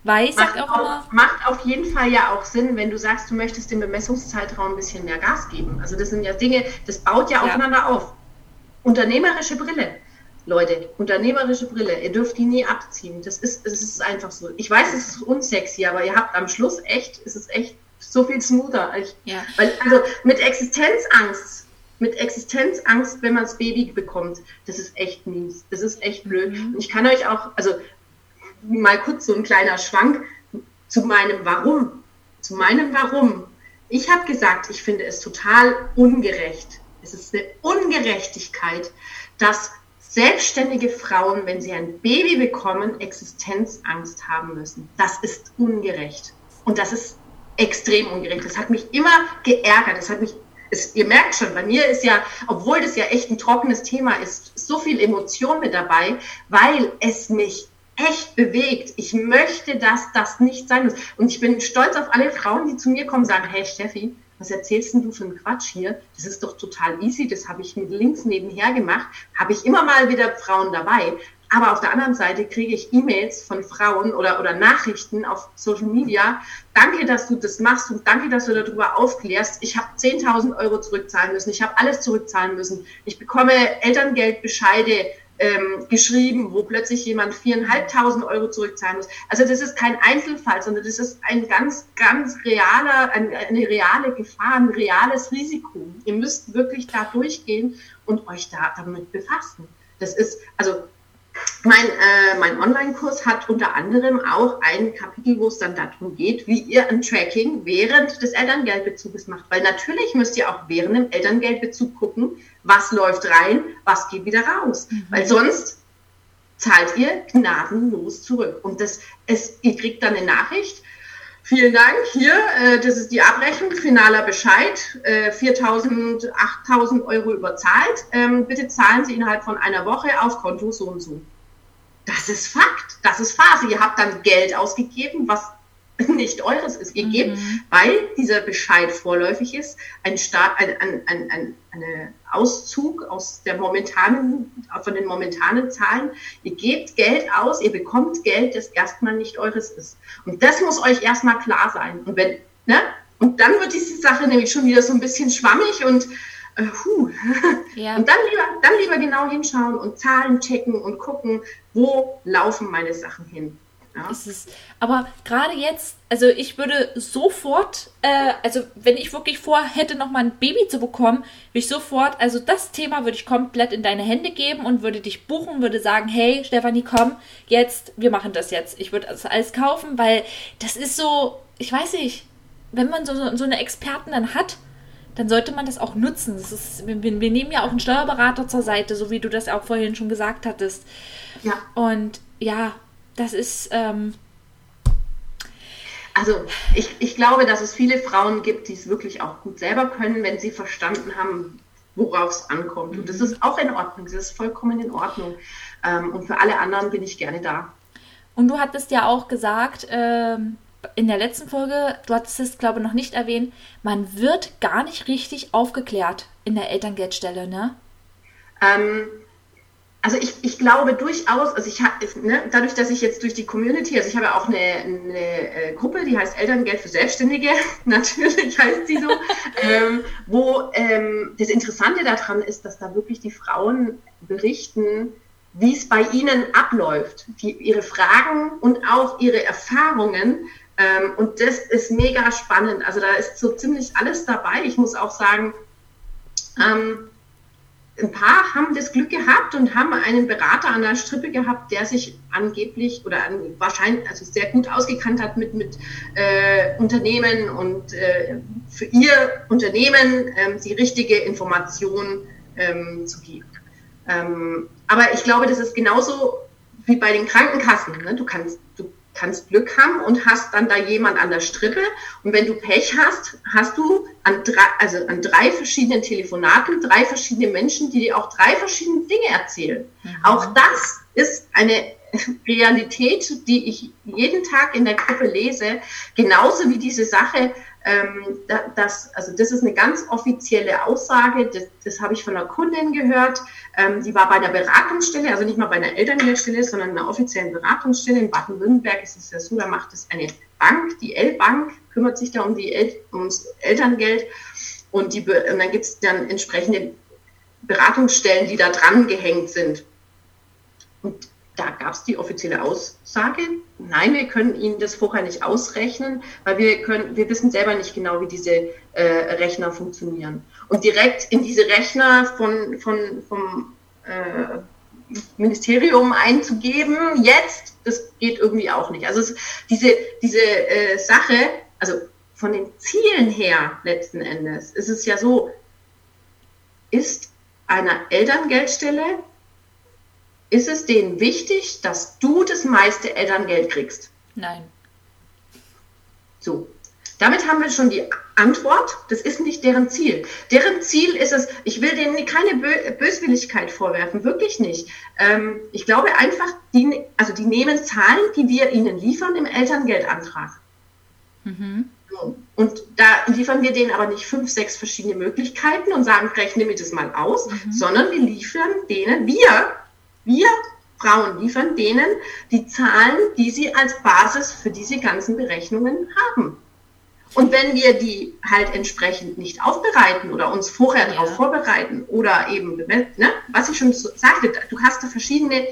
Weil ich sag auch, immer. Macht auf jeden Fall ja auch Sinn, wenn du sagst, du möchtest dem Bemessungszeitraum ein bisschen mehr Gas geben. Also das sind ja Dinge, das baut ja, ja. aufeinander auf. Unternehmerische Brille. Leute, unternehmerische Brille, ihr dürft die nie abziehen. Das ist, das ist einfach so. Ich weiß, es ist unsexy, aber ihr habt am Schluss echt, es ist echt so viel smoother. Ich, ja. weil, also mit Existenzangst, mit Existenzangst, wenn man das Baby bekommt, das ist echt mies. Das ist echt blöd. Mhm. Und ich kann euch auch, also mal kurz so ein kleiner Schwank zu meinem Warum. Zu meinem Warum. Ich habe gesagt, ich finde es total ungerecht. Es ist eine Ungerechtigkeit, dass selbstständige Frauen, wenn sie ein Baby bekommen, Existenzangst haben müssen. Das ist ungerecht. Und das ist extrem ungerecht. Das hat mich immer geärgert. Das hat mich, es, ihr merkt schon, bei mir ist ja, obwohl das ja echt ein trockenes Thema ist, so viel Emotion mit dabei, weil es mich echt bewegt. Ich möchte, dass das nicht sein muss. Und ich bin stolz auf alle Frauen, die zu mir kommen und sagen, hey Steffi, was erzählst denn du für einen Quatsch hier? Das ist doch total easy, das habe ich mit links nebenher gemacht, habe ich immer mal wieder Frauen dabei. Aber auf der anderen Seite kriege ich E-Mails von Frauen oder, oder Nachrichten auf Social Media. Danke, dass du das machst und danke, dass du darüber aufklärst. Ich habe 10.000 Euro zurückzahlen müssen. Ich habe alles zurückzahlen müssen. Ich bekomme Elterngeldbescheide ähm, geschrieben, wo plötzlich jemand viereinhalbtausend Euro zurückzahlen muss. Also das ist kein Einzelfall, sondern das ist ein ganz, ganz realer, eine, eine reale Gefahr, ein reales Risiko. Ihr müsst wirklich da durchgehen und euch da damit befassen. Das ist, also mein, äh, mein Online-Kurs hat unter anderem auch ein Kapitel, wo es dann darum geht, wie ihr ein Tracking während des Elterngeldbezuges macht. Weil natürlich müsst ihr auch während dem Elterngeldbezug gucken, was läuft rein, was geht wieder raus. Mhm. Weil sonst zahlt ihr gnadenlos zurück. Und das ist, ihr kriegt dann eine Nachricht, Vielen Dank. Hier, äh, das ist die Abrechnung, finaler Bescheid, äh, 4.000, 8.000 Euro überzahlt. Ähm, bitte zahlen Sie innerhalb von einer Woche auf Konto so und so. Das ist Fakt, das ist Phase. Ihr habt dann Geld ausgegeben, was nicht eures ist. Ihr gebt, mhm. weil dieser Bescheid vorläufig ist, ein, Start, ein, ein, ein, ein eine Auszug aus der momentanen, von den momentanen Zahlen. Ihr gebt Geld aus, ihr bekommt Geld, das erstmal nicht eures ist. Und das muss euch erstmal klar sein. Und wenn, ne? Und dann wird diese Sache nämlich schon wieder so ein bisschen schwammig und äh, huh. Ja. Und dann lieber, dann lieber genau hinschauen und Zahlen checken und gucken, wo laufen meine Sachen hin. Ja. Ist es. Aber gerade jetzt, also ich würde sofort, äh, also wenn ich wirklich vorhätte, nochmal ein Baby zu bekommen, würde ich sofort, also das Thema würde ich komplett in deine Hände geben und würde dich buchen, würde sagen, hey Stefanie, komm, jetzt, wir machen das jetzt. Ich würde das alles kaufen, weil das ist so, ich weiß nicht, wenn man so, so eine Experten dann hat, dann sollte man das auch nutzen. Das ist, wir, wir nehmen ja auch einen Steuerberater zur Seite, so wie du das auch vorhin schon gesagt hattest. Ja. Und ja, das ist. Ähm also ich, ich glaube, dass es viele Frauen gibt, die es wirklich auch gut selber können, wenn sie verstanden haben, worauf es ankommt. Und das ist auch in Ordnung, das ist vollkommen in Ordnung. Ähm, und für alle anderen bin ich gerne da. Und du hattest ja auch gesagt, ähm, in der letzten Folge, du hattest es, glaube ich, noch nicht erwähnt, man wird gar nicht richtig aufgeklärt in der Elterngeldstelle, ne? Ähm, also ich, ich glaube durchaus, also ich habe, ne, dadurch, dass ich jetzt durch die Community, also ich habe auch eine, eine äh, Gruppe, die heißt Elterngeld für Selbstständige, natürlich heißt sie so, ähm, wo ähm, das Interessante daran ist, dass da wirklich die Frauen berichten, wie es bei ihnen abläuft, die, ihre Fragen und auch ihre Erfahrungen. Ähm, und das ist mega spannend. Also da ist so ziemlich alles dabei. Ich muss auch sagen, ähm, ein paar haben das Glück gehabt und haben einen Berater an der Strippe gehabt, der sich angeblich oder an, wahrscheinlich also sehr gut ausgekannt hat mit, mit äh, Unternehmen und äh, für ihr Unternehmen ähm, die richtige Information ähm, zu geben. Ähm, aber ich glaube, das ist genauso wie bei den Krankenkassen. Ne? Du kannst, du kannst Glück haben und hast dann da jemand an der Strippe. Und wenn du Pech hast, hast du an drei, also an drei verschiedenen Telefonaten drei verschiedene Menschen, die dir auch drei verschiedene Dinge erzählen. Mhm. Auch das ist eine Realität, die ich jeden Tag in der Gruppe lese, genauso wie diese Sache, ähm, das, also das ist eine ganz offizielle Aussage, das, das habe ich von einer Kundin gehört, ähm, die war bei einer Beratungsstelle, also nicht mal bei einer Elterngeldstelle, sondern einer offiziellen Beratungsstelle. In Baden-Württemberg ist es ja so, da macht es eine Bank, die L-Bank, kümmert sich da um die El ums Elterngeld und, die, und dann gibt es dann entsprechende Beratungsstellen, die da dran gehängt sind. Und da gab es die offizielle Aussage, nein, wir können Ihnen das vorher nicht ausrechnen, weil wir können, wir wissen selber nicht genau, wie diese äh, Rechner funktionieren. Und direkt in diese Rechner von, von, vom äh, Ministerium einzugeben, jetzt, das geht irgendwie auch nicht. Also es, diese, diese äh, Sache, also von den Zielen her letzten Endes, ist es ja so, ist einer Elterngeldstelle ist es denen wichtig, dass du das meiste Elterngeld kriegst? Nein. So. Damit haben wir schon die Antwort. Das ist nicht deren Ziel. Deren Ziel ist es, ich will denen keine Böswilligkeit vorwerfen, wirklich nicht. Ähm, ich glaube einfach, die, also die nehmen Zahlen, die wir ihnen liefern im Elterngeldantrag. Mhm. Und da liefern wir denen aber nicht fünf, sechs verschiedene Möglichkeiten und sagen, rechne mir das mal aus, mhm. sondern wir liefern denen, wir wir Frauen liefern denen die Zahlen, die sie als Basis für diese ganzen Berechnungen haben. Und wenn wir die halt entsprechend nicht aufbereiten oder uns vorher ja. darauf vorbereiten oder eben, ne, was ich schon sagte, du hast da verschiedene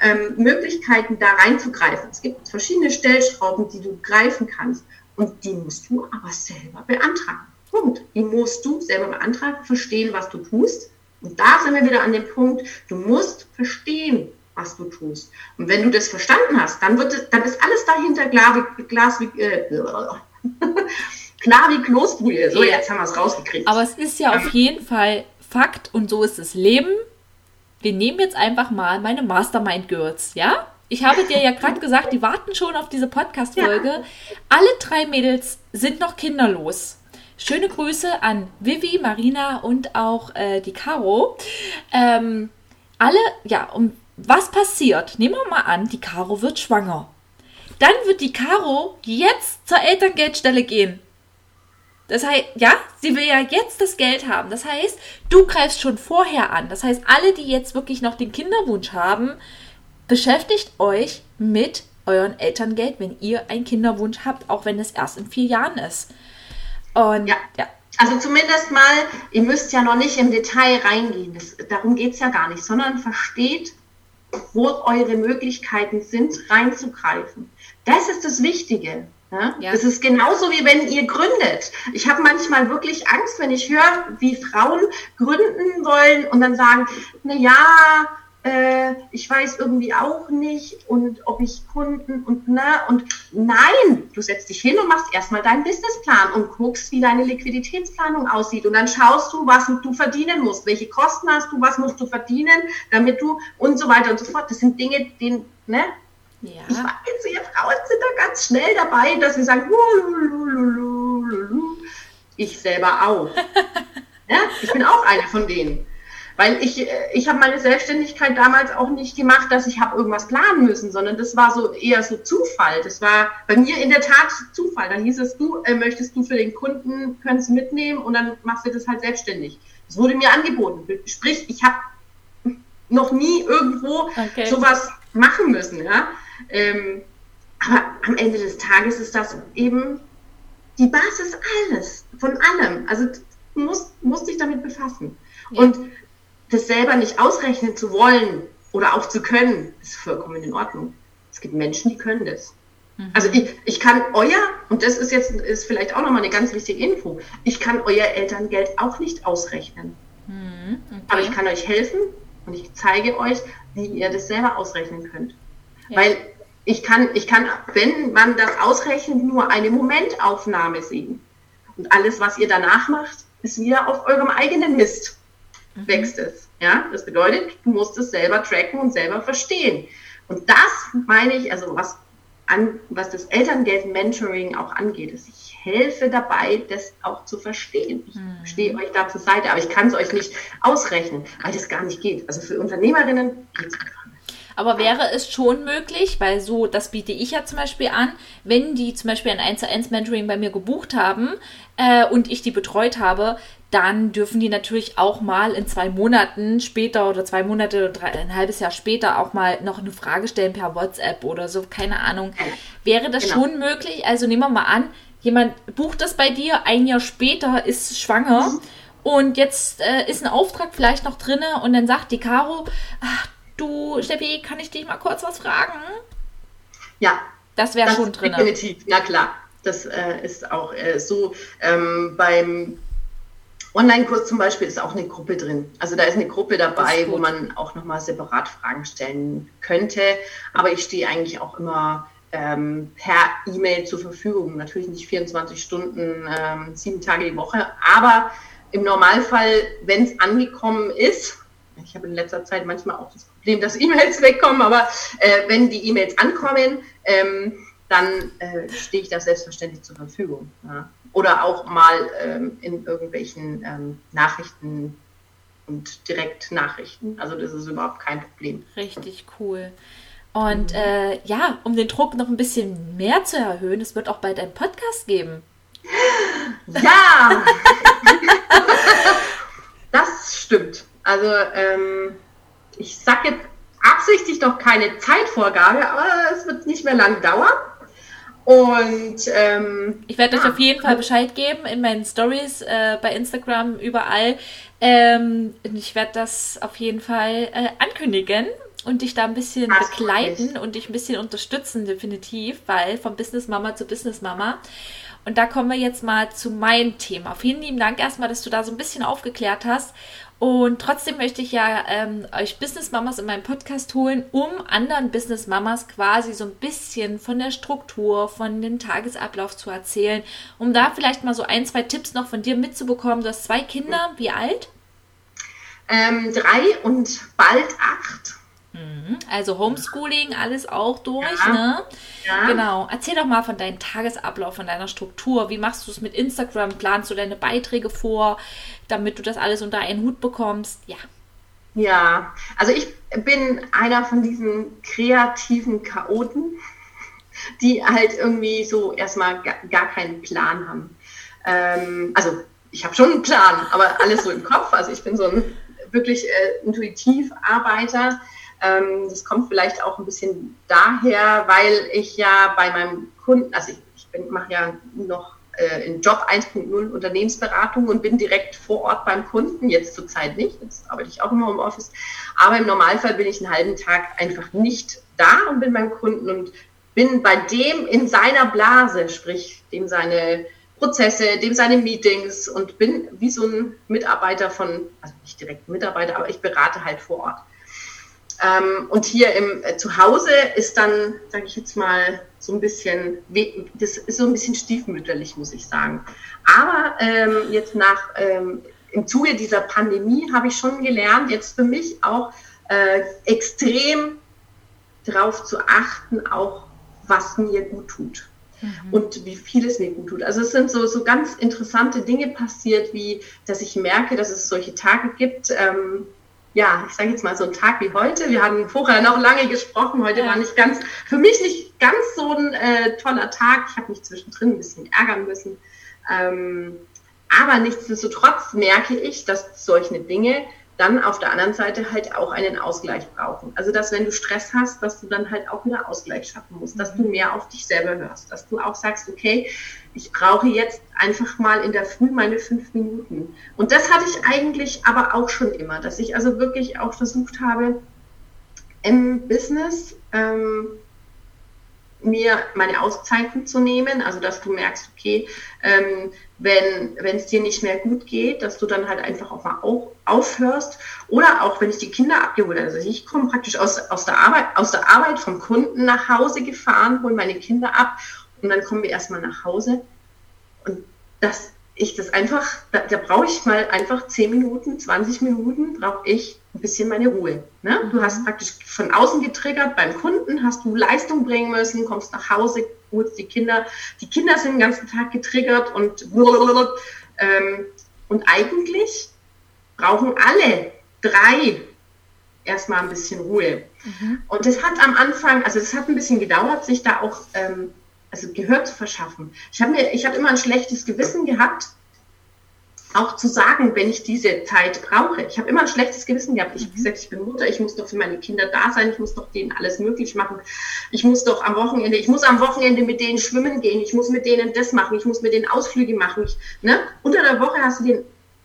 ähm, Möglichkeiten, da reinzugreifen. Es gibt verschiedene Stellschrauben, die du greifen kannst und die musst du aber selber beantragen. Punkt. Die musst du selber beantragen, verstehen, was du tust. Und da sind wir wieder an dem Punkt, du musst verstehen, was du tust. Und wenn du das verstanden hast, dann wird es, dann ist alles dahinter klar wie, Glas wie, äh, klar wie Kloßbrühe. So, jetzt haben wir es rausgekriegt. Aber es ist ja auf jeden Fall Fakt und so ist das Leben. Wir nehmen jetzt einfach mal meine Mastermind Girls, ja? Ich habe dir ja gerade gesagt, die warten schon auf diese Podcast-Folge. Ja. Alle drei Mädels sind noch kinderlos. Schöne Grüße an Vivi, Marina und auch äh, die Caro. Ähm, alle, ja, um was passiert? Nehmen wir mal an, die Caro wird schwanger. Dann wird die Caro jetzt zur Elterngeldstelle gehen. Das heißt, ja, sie will ja jetzt das Geld haben. Das heißt, du greifst schon vorher an. Das heißt, alle, die jetzt wirklich noch den Kinderwunsch haben, beschäftigt euch mit euren Elterngeld, wenn ihr einen Kinderwunsch habt, auch wenn es erst in vier Jahren ist. Und ja. ja. Also zumindest mal, ihr müsst ja noch nicht im Detail reingehen. Das, darum geht es ja gar nicht, sondern versteht, wo eure Möglichkeiten sind, reinzugreifen. Das ist das Wichtige. Ja? Ja. Das ist genauso wie wenn ihr gründet. Ich habe manchmal wirklich Angst, wenn ich höre, wie Frauen gründen wollen und dann sagen, na ja, äh, ich weiß irgendwie auch nicht und ob ich Kunden und na und nein, du setzt dich hin und machst erstmal deinen Businessplan und guckst, wie deine Liquiditätsplanung aussieht und dann schaust du, was du verdienen musst, welche Kosten hast du, was musst du verdienen, damit du und so weiter und so fort. Das sind Dinge, die, ne? Ja. Ich weiß, ihr Frauen sind da ganz schnell dabei, dass sie sagen, ich selber auch. ja, ich bin auch eine von denen. Weil ich, äh, ich habe meine Selbstständigkeit damals auch nicht gemacht, dass ich habe irgendwas planen müssen, sondern das war so eher so Zufall. Das war bei mir in der Tat Zufall. Da hieß es, du äh, möchtest du für den Kunden, könntest mitnehmen und dann machst du das halt selbstständig. Das wurde mir angeboten. Sprich, ich habe noch nie irgendwo okay. sowas machen müssen. Ja? Ähm, aber am Ende des Tages ist das eben die Basis alles, von allem. Also du musst, musst dich damit befassen. Ja. Und das selber nicht ausrechnen zu wollen oder auch zu können, ist vollkommen in Ordnung. Es gibt Menschen, die können das. Mhm. Also ich, ich kann euer, und das ist jetzt ist vielleicht auch nochmal eine ganz wichtige Info, ich kann euer Elterngeld auch nicht ausrechnen. Mhm. Okay. Aber ich kann euch helfen und ich zeige euch, wie ihr das selber ausrechnen könnt. Ja. Weil ich kann, ich kann, wenn man das ausrechnet, nur eine Momentaufnahme sehen. Und alles, was ihr danach macht, ist wieder auf eurem eigenen Mist. Wächst es. Ja, das bedeutet, du musst es selber tracken und selber verstehen. Und das meine ich, also was an, was das Elterngeld-Mentoring auch angeht, ist, ich helfe dabei, das auch zu verstehen. Ich mhm. stehe euch da zur Seite, aber ich kann es euch nicht ausrechnen, weil das gar nicht geht. Also für Unternehmerinnen geht es einfach aber wäre es schon möglich, weil so, das biete ich ja zum Beispiel an, wenn die zum Beispiel ein 1 zu 1 Mentoring bei mir gebucht haben äh, und ich die betreut habe, dann dürfen die natürlich auch mal in zwei Monaten später oder zwei Monate oder drei, ein halbes Jahr später auch mal noch eine Frage stellen per WhatsApp oder so, keine Ahnung. Wäre das genau. schon möglich? Also nehmen wir mal an, jemand bucht das bei dir, ein Jahr später ist schwanger. Mhm. Und jetzt äh, ist ein Auftrag vielleicht noch drin und dann sagt die Caro, ach, du, Steffi, kann ich dich mal kurz was fragen? Ja. Das wäre schon drin. Definitiv, na klar. Das äh, ist auch äh, so. Ähm, beim Online-Kurs zum Beispiel ist auch eine Gruppe drin. Also da ist eine Gruppe dabei, wo man auch nochmal separat Fragen stellen könnte. Aber ich stehe eigentlich auch immer ähm, per E-Mail zur Verfügung. Natürlich nicht 24 Stunden, ähm, sieben Tage die Woche. Aber im Normalfall, wenn es angekommen ist, ich habe in letzter Zeit manchmal auch das Problem, dass E-Mails wegkommen, aber äh, wenn die E-Mails ankommen, ähm, dann äh, stehe ich da selbstverständlich zur Verfügung. Ja. Oder auch mal ähm, in irgendwelchen ähm, Nachrichten und Direktnachrichten. Also das ist überhaupt kein Problem. Richtig cool. Und äh, ja, um den Druck noch ein bisschen mehr zu erhöhen, es wird auch bald einen Podcast geben. Ja! das stimmt. Also ähm, ich sage jetzt absichtlich doch keine Zeitvorgabe, aber es wird nicht mehr lang dauern. Und ähm, ich werde euch auf jeden Fall Bescheid geben in meinen Stories äh, bei Instagram überall. Ähm, ich werde das auf jeden Fall äh, ankündigen und dich da ein bisschen das begleiten und dich ein bisschen unterstützen, definitiv, weil von Business Mama zu Business Mama. Und da kommen wir jetzt mal zu meinem Thema. Vielen lieben Dank erstmal, dass du da so ein bisschen aufgeklärt hast. Und trotzdem möchte ich ja ähm, euch Business Mamas in meinen Podcast holen, um anderen Business Mamas quasi so ein bisschen von der Struktur, von dem Tagesablauf zu erzählen, um da vielleicht mal so ein, zwei Tipps noch von dir mitzubekommen. Du hast zwei Kinder, wie alt? Ähm, drei und bald acht. Mhm. Also Homeschooling, alles auch durch, ja. ne? Ja. Genau. Erzähl doch mal von deinem Tagesablauf, von deiner Struktur. Wie machst du es mit Instagram? Planst du deine Beiträge vor, damit du das alles unter einen Hut bekommst? Ja. Ja, also ich bin einer von diesen kreativen Chaoten, die halt irgendwie so erstmal gar keinen Plan haben. Ähm, also ich habe schon einen Plan, aber alles so im Kopf. Also ich bin so ein wirklich äh, intuitiv Arbeiter ähm, das kommt vielleicht auch ein bisschen daher, weil ich ja bei meinem Kunden, also ich, ich mache ja noch äh, in Job 1.0 Unternehmensberatung und bin direkt vor Ort beim Kunden, jetzt zurzeit nicht, jetzt arbeite ich auch immer im Office, aber im Normalfall bin ich einen halben Tag einfach nicht da und bin beim Kunden und bin bei dem in seiner Blase, sprich dem seine Prozesse, dem seine Meetings und bin wie so ein Mitarbeiter von, also nicht direkt Mitarbeiter, aber ich berate halt vor Ort. Ähm, und hier im äh, Zuhause ist dann, sage ich jetzt mal, so ein bisschen, das ist so ein bisschen stiefmütterlich, muss ich sagen. Aber ähm, jetzt nach, ähm, im Zuge dieser Pandemie habe ich schon gelernt, jetzt für mich auch äh, extrem darauf zu achten, auch was mir gut tut. Mhm. Und wie viel es mir gut tut. Also es sind so, so ganz interessante Dinge passiert, wie dass ich merke, dass es solche Tage gibt, ähm, ja, ich sage jetzt mal so ein Tag wie heute. Wir haben vorher noch lange gesprochen. Heute ja. war nicht ganz, für mich nicht ganz so ein äh, toller Tag. Ich habe mich zwischendrin ein bisschen ärgern müssen. Ähm, aber nichtsdestotrotz merke ich, dass solche Dinge dann auf der anderen Seite halt auch einen Ausgleich brauchen. Also dass wenn du Stress hast, dass du dann halt auch wieder Ausgleich schaffen musst, dass du mhm. mehr auf dich selber hörst, dass du auch sagst, okay, ich brauche jetzt einfach mal in der Früh meine fünf Minuten. Und das hatte ich eigentlich aber auch schon immer, dass ich also wirklich auch versucht habe, im Business ähm, mir meine Auszeiten zu nehmen, also dass du merkst, okay, ähm, wenn es dir nicht mehr gut geht, dass du dann halt einfach auch mal auf, aufhörst oder auch wenn ich die Kinder abgeholt habe, also ich komme praktisch aus, aus, der Arbeit, aus der Arbeit vom Kunden nach Hause gefahren, hole meine Kinder ab und dann kommen wir erstmal nach Hause. Und dass ich das einfach, da, da brauche ich mal einfach 10 Minuten, 20 Minuten, brauche ich ein bisschen meine Ruhe. Ne? Du hast mhm. praktisch von außen getriggert, beim Kunden hast du Leistung bringen müssen, kommst nach Hause, holst die Kinder. Die Kinder sind den ganzen Tag getriggert und, ähm, und eigentlich brauchen alle drei erstmal ein bisschen Ruhe. Mhm. Und das hat am Anfang, also es hat ein bisschen gedauert, sich da auch ähm, also Gehör zu verschaffen. Ich habe mir, ich habe immer ein schlechtes Gewissen gehabt, auch zu sagen, wenn ich diese Zeit brauche. Ich habe immer ein schlechtes Gewissen gehabt. Ich habe gesagt, ich bin Mutter, ich muss doch für meine Kinder da sein, ich muss doch denen alles möglich machen. Ich muss doch am Wochenende, ich muss am Wochenende mit denen schwimmen gehen, ich muss mit denen das machen, ich muss mit denen Ausflüge machen. Ich, ne? Unter der Woche hast du den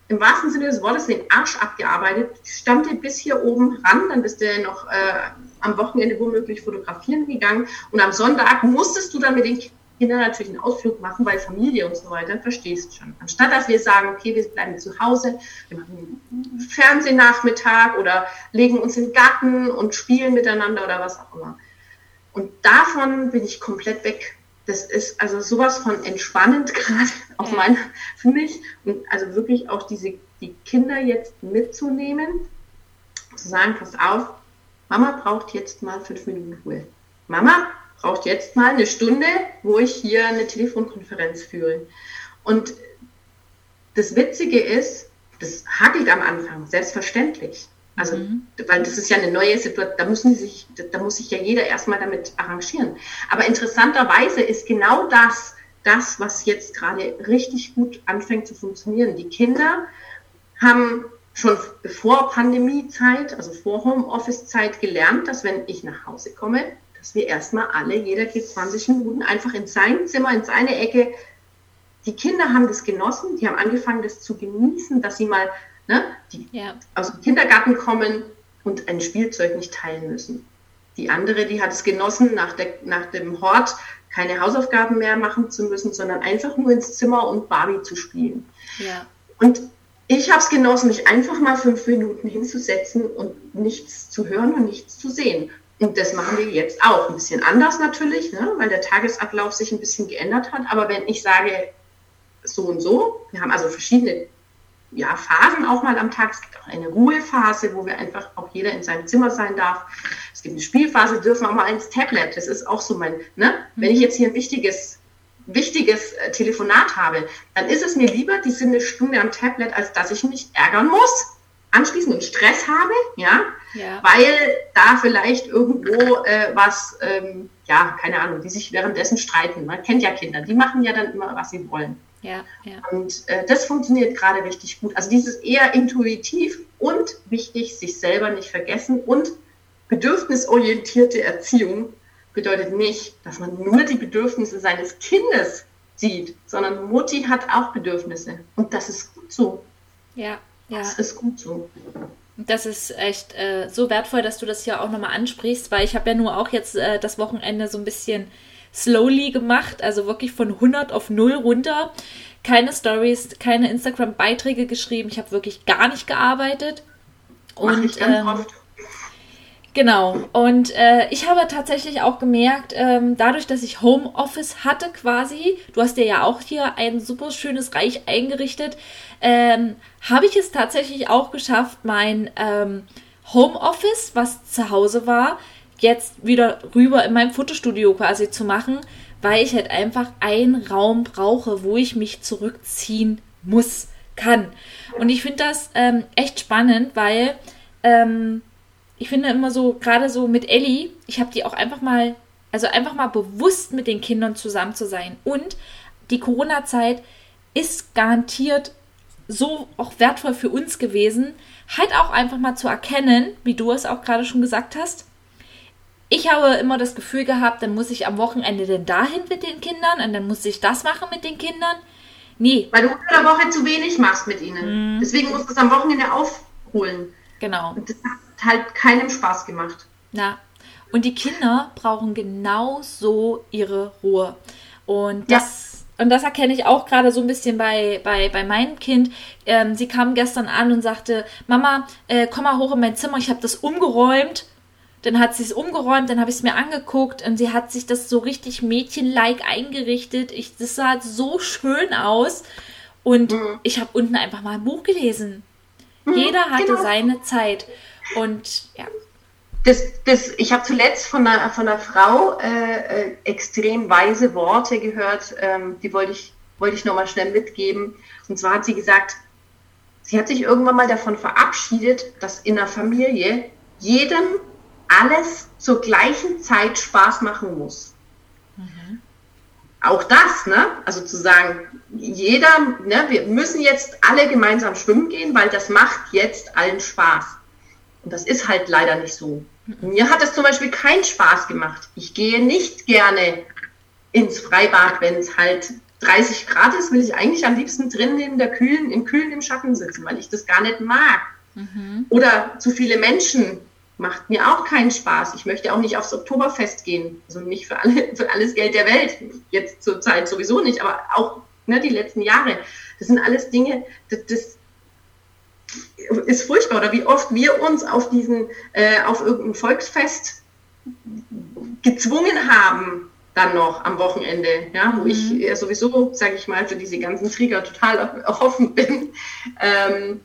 im wahrsten Sinne des Wortes den Arsch abgearbeitet, stand dir bis hier oben ran, dann bist du noch äh, am Wochenende womöglich fotografieren gegangen und am Sonntag musstest du dann mit den Kindern natürlich einen Ausflug machen, weil Familie und so weiter, verstehst schon. Anstatt dass wir sagen, okay, wir bleiben zu Hause, wir machen einen Fernsehnachmittag oder legen uns in den Garten und spielen miteinander oder was auch immer. Und davon bin ich komplett weg. Das ist also sowas von entspannend gerade auf mein, für mich. Und also wirklich auch diese, die Kinder jetzt mitzunehmen, zu sagen, pass auf, Mama braucht jetzt mal fünf Minuten Ruhe. Mama braucht jetzt mal eine Stunde, wo ich hier eine Telefonkonferenz führe. Und das Witzige ist, das hakelt am Anfang, selbstverständlich. Also, mhm. weil das ist ja eine neue Situation, da müssen sich, da muss sich ja jeder erstmal damit arrangieren. Aber interessanterweise ist genau das, das, was jetzt gerade richtig gut anfängt zu funktionieren. Die Kinder haben schon vor Pandemiezeit, also vor Homeoffice-Zeit gelernt, dass wenn ich nach Hause komme, dass wir erstmal alle, jeder geht 20 Minuten einfach in sein Zimmer, in seine Ecke. Die Kinder haben das genossen, die haben angefangen, das zu genießen, dass sie mal ne, die ja. aus dem Kindergarten kommen und ein Spielzeug nicht teilen müssen. Die andere, die hat es genossen, nach, der, nach dem Hort keine Hausaufgaben mehr machen zu müssen, sondern einfach nur ins Zimmer und Barbie zu spielen. Ja. Und ich habe es genossen, mich einfach mal fünf Minuten hinzusetzen und nichts zu hören und nichts zu sehen. Und das machen wir jetzt auch. Ein bisschen anders natürlich, ne? weil der Tagesablauf sich ein bisschen geändert hat. Aber wenn ich sage, so und so, wir haben also verschiedene ja, Phasen auch mal am Tag. Es gibt auch eine Ruhephase, wo wir einfach auch jeder in seinem Zimmer sein darf. Es gibt eine Spielphase, dürfen auch mal ins Tablet. Das ist auch so mein, ne? Wenn ich jetzt hier ein wichtiges, wichtiges äh, Telefonat habe, dann ist es mir lieber, die sind eine Stunde am Tablet, als dass ich mich ärgern muss, anschließend einen Stress habe, ja, ja. weil da vielleicht irgendwo äh, was, ähm, ja, keine Ahnung, die sich währenddessen streiten. Man kennt ja Kinder, die machen ja dann immer, was sie wollen. Ja, ja. Und äh, das funktioniert gerade richtig gut. Also dieses eher intuitiv und wichtig, sich selber nicht vergessen und bedürfnisorientierte Erziehung bedeutet nicht, dass man nur die Bedürfnisse seines Kindes sieht, sondern Mutti hat auch Bedürfnisse. Und das ist gut so. Ja, ja. Das ist gut so. Das ist echt äh, so wertvoll, dass du das hier auch nochmal ansprichst, weil ich habe ja nur auch jetzt äh, das Wochenende so ein bisschen slowly gemacht, also wirklich von 100 auf 0 runter. Keine Stories, keine Instagram-Beiträge geschrieben. Ich habe wirklich gar nicht gearbeitet. Und ich ähm, oft. Genau. Und äh, ich habe tatsächlich auch gemerkt, ähm, dadurch, dass ich Homeoffice hatte quasi, du hast dir ja auch hier ein super schönes Reich eingerichtet, ähm, habe ich es tatsächlich auch geschafft, mein ähm, Homeoffice, was zu Hause war, jetzt wieder rüber in meinem Fotostudio quasi zu machen, weil ich halt einfach einen Raum brauche, wo ich mich zurückziehen muss, kann. Und ich finde das ähm, echt spannend, weil ähm, ich finde immer so, gerade so mit Ellie, ich habe die auch einfach mal, also einfach mal bewusst mit den Kindern zusammen zu sein. Und die Corona-Zeit ist garantiert so auch wertvoll für uns gewesen, halt auch einfach mal zu erkennen, wie du es auch gerade schon gesagt hast, ich habe immer das Gefühl gehabt, dann muss ich am Wochenende denn dahin mit den Kindern und dann muss ich das machen mit den Kindern. Nee. Weil du unter der Woche zu wenig machst mit ihnen. Mhm. Deswegen musst du es am Wochenende aufholen. Genau. Und das halt keinem Spaß gemacht. Na. Und die Kinder brauchen genau so ihre Ruhe. Und das, ja. und das erkenne ich auch gerade so ein bisschen bei, bei, bei meinem Kind. Ähm, sie kam gestern an und sagte, Mama, äh, komm mal hoch in mein Zimmer, ich habe das umgeräumt. Dann hat sie es umgeräumt, dann habe ich es mir angeguckt und sie hat sich das so richtig mädchenlike eingerichtet. Ich, das sah so schön aus. Und mhm. ich habe unten einfach mal ein Buch gelesen. Mhm, Jeder hatte genau. seine Zeit. Und ja. Das, das, ich habe zuletzt von einer, von einer Frau äh, äh, extrem weise Worte gehört, ähm, die wollte ich, wollte ich nochmal schnell mitgeben. Und zwar hat sie gesagt, sie hat sich irgendwann mal davon verabschiedet, dass in der Familie jedem alles zur gleichen Zeit Spaß machen muss. Mhm. Auch das, ne? Also zu sagen, jeder, ne, wir müssen jetzt alle gemeinsam schwimmen gehen, weil das macht jetzt allen Spaß. Und das ist halt leider nicht so. Mir hat es zum Beispiel keinen Spaß gemacht. Ich gehe nicht gerne ins Freibad, wenn es halt 30 Grad ist, will ich eigentlich am liebsten drin in der kühlen, im kühlen im Schatten sitzen, weil ich das gar nicht mag. Mhm. Oder zu viele Menschen macht mir auch keinen Spaß. Ich möchte auch nicht aufs Oktoberfest gehen. Also nicht für, alle, für alles Geld der Welt. Jetzt zur Zeit sowieso nicht, aber auch ne, die letzten Jahre. Das sind alles Dinge, das, das ist furchtbar. Oder wie oft wir uns auf diesen, äh, auf irgendein Volksfest gezwungen haben, dann noch am Wochenende, ja, wo mhm. ich sowieso, sage ich mal, für diese ganzen Trigger total offen bin. Ähm,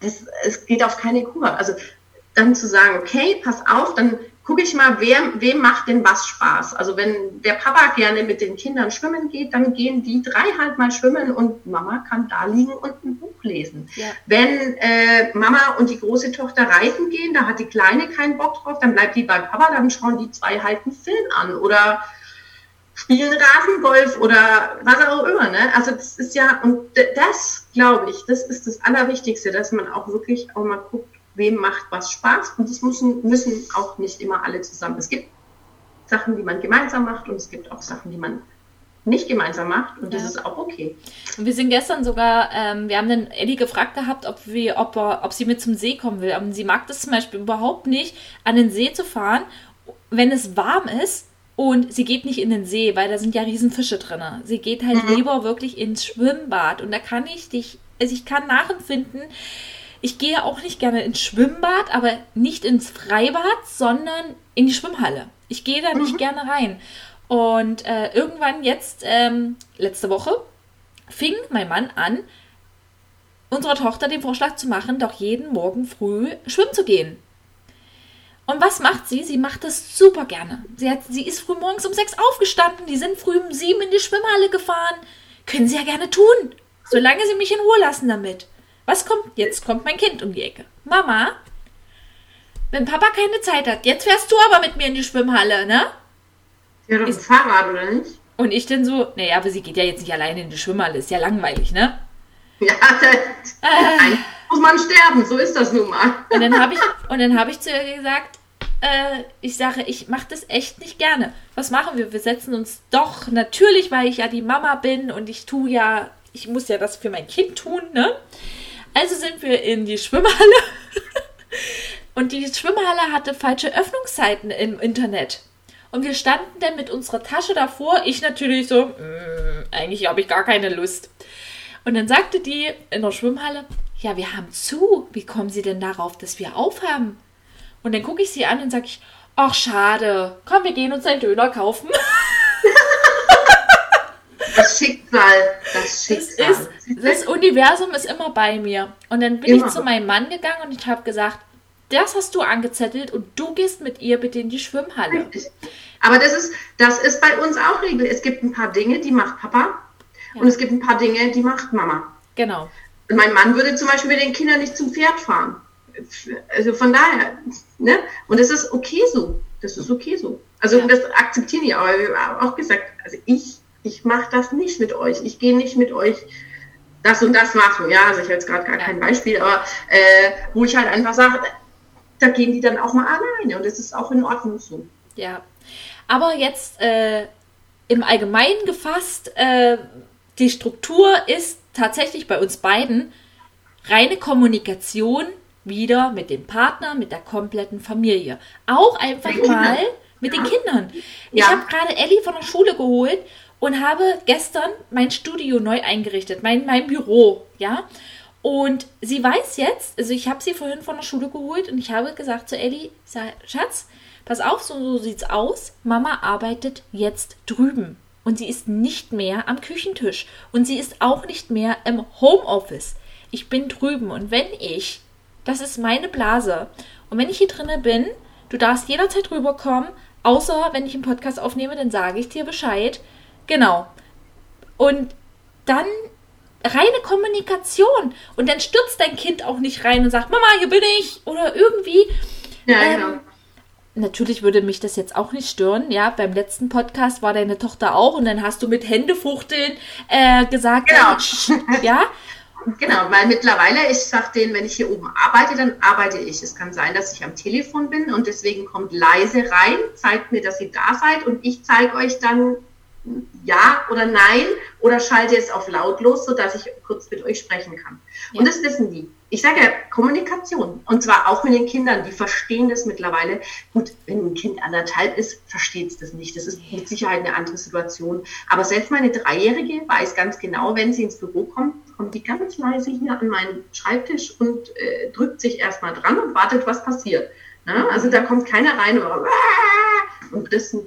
das, es geht auf keine Kur. Also dann zu sagen, okay, pass auf, dann gucke ich mal, wer, wem macht denn was Spaß. Also wenn der Papa gerne mit den Kindern schwimmen geht, dann gehen die drei halt mal schwimmen und Mama kann da liegen und ein Buch lesen. Ja. Wenn äh, Mama und die große Tochter reiten gehen, da hat die Kleine keinen Bock drauf, dann bleibt die bei Papa, dann schauen die zwei halt einen Film an oder spielen Rasengolf oder was auch immer. Ne? Also das ist ja, und das glaube ich, das ist das Allerwichtigste, dass man auch wirklich auch mal guckt, wem macht was Spaß und das müssen, müssen auch nicht immer alle zusammen. Es gibt Sachen, die man gemeinsam macht und es gibt auch Sachen, die man nicht gemeinsam macht und ja. das ist auch okay. Und wir sind gestern sogar, ähm, wir haben den Eddie gefragt gehabt, ob, wir, ob, ob sie mit zum See kommen will. Und sie mag das zum Beispiel überhaupt nicht, an den See zu fahren, wenn es warm ist und sie geht nicht in den See, weil da sind ja Riesenfische drin. Sie geht halt mhm. lieber wirklich ins Schwimmbad und da kann ich dich, also ich kann nachempfinden, ich gehe auch nicht gerne ins Schwimmbad, aber nicht ins Freibad, sondern in die Schwimmhalle. Ich gehe da nicht mhm. gerne rein. Und äh, irgendwann jetzt, ähm, letzte Woche, fing mein Mann an, unserer Tochter den Vorschlag zu machen, doch jeden Morgen früh schwimmen zu gehen. Und was macht sie? Sie macht das super gerne. Sie, hat, sie ist früh morgens um sechs aufgestanden, die sind früh um sieben in die Schwimmhalle gefahren. Können sie ja gerne tun, solange sie mich in Ruhe lassen damit. Was kommt? Jetzt kommt mein Kind um die Ecke. Mama, wenn Papa keine Zeit hat, jetzt fährst du aber mit mir in die Schwimmhalle, ne? Ja, doch ein Fahrrad, oder nicht? Und ich dann so, naja, aber sie geht ja jetzt nicht alleine in die Schwimmhalle, ist ja langweilig, ne? Ja, das, äh, muss man sterben, so ist das nun mal. Und dann habe ich, hab ich zu ihr gesagt, äh, ich sage, ich mache das echt nicht gerne. Was machen wir? Wir setzen uns doch, natürlich, weil ich ja die Mama bin und ich tue ja, ich muss ja das für mein Kind tun, ne? Also sind wir in die Schwimmhalle. Und die Schwimmhalle hatte falsche Öffnungszeiten im Internet. Und wir standen dann mit unserer Tasche davor. Ich natürlich so, mm, eigentlich habe ich gar keine Lust. Und dann sagte die in der Schwimmhalle, ja, wir haben zu. Wie kommen Sie denn darauf, dass wir aufhaben? Und dann gucke ich sie an und sage ich, ach schade, komm, wir gehen uns einen Döner kaufen. Das Schicksal, das Schicksal. Das, ist, das Universum ist immer bei mir. Und dann bin immer. ich zu meinem Mann gegangen und ich habe gesagt, das hast du angezettelt und du gehst mit ihr bitte in die Schwimmhalle. Aber das ist, das ist bei uns auch Regel. Es gibt ein paar Dinge, die macht Papa ja. und es gibt ein paar Dinge, die macht Mama. Genau. Und mein Mann würde zum Beispiel mit den Kindern nicht zum Pferd fahren. Also von daher, ne? Und das ist okay so. Das ist okay so. Also ja. das akzeptieren die, aber wir haben auch gesagt, also ich ich mache das nicht mit euch. Ich gehe nicht mit euch das und das machen. Ja, also ich habe jetzt gerade gar kein Beispiel, aber äh, wo ich halt einfach sage, da gehen die dann auch mal alleine und das ist auch in Ordnung so. Ja, aber jetzt äh, im Allgemeinen gefasst, äh, die Struktur ist tatsächlich bei uns beiden reine Kommunikation wieder mit dem Partner, mit der kompletten Familie. Auch einfach mal mit ja. den Kindern. Ich ja. habe gerade Ellie von der Schule geholt und habe gestern mein Studio neu eingerichtet, mein, mein Büro, ja. Und sie weiß jetzt, also ich habe sie vorhin von der Schule geholt und ich habe gesagt zu Ellie, Schatz, pass auf, so, so sieht's aus. Mama arbeitet jetzt drüben. Und sie ist nicht mehr am Küchentisch. Und sie ist auch nicht mehr im Homeoffice. Ich bin drüben. Und wenn ich, das ist meine Blase. Und wenn ich hier drinnen bin, du darfst jederzeit rüberkommen, außer wenn ich einen Podcast aufnehme, dann sage ich dir Bescheid. Genau. Und dann reine Kommunikation. Und dann stürzt dein Kind auch nicht rein und sagt, Mama, hier bin ich. Oder irgendwie. Ja, ähm, genau. Natürlich würde mich das jetzt auch nicht stören. Ja, beim letzten Podcast war deine Tochter auch und dann hast du mit Händefuchteln äh, gesagt, genau. ja. Genau, weil mittlerweile, ich sage denen, wenn ich hier oben arbeite, dann arbeite ich. Es kann sein, dass ich am Telefon bin und deswegen kommt leise rein, zeigt mir, dass ihr da seid und ich zeige euch dann, ja oder nein oder schalte es auf lautlos, sodass ich kurz mit euch sprechen kann. Ja. Und das wissen die. Ich sage ja, Kommunikation. Und zwar auch mit den Kindern, die verstehen das mittlerweile. Gut, wenn ein Kind anderthalb ist, versteht es das nicht. Das ist mit Sicherheit eine andere Situation. Aber selbst meine Dreijährige weiß ganz genau, wenn sie ins Büro kommt, kommt die ganz leise hier an meinen Schreibtisch und äh, drückt sich erstmal dran und wartet, was passiert. Na, also da kommt keiner rein und das sind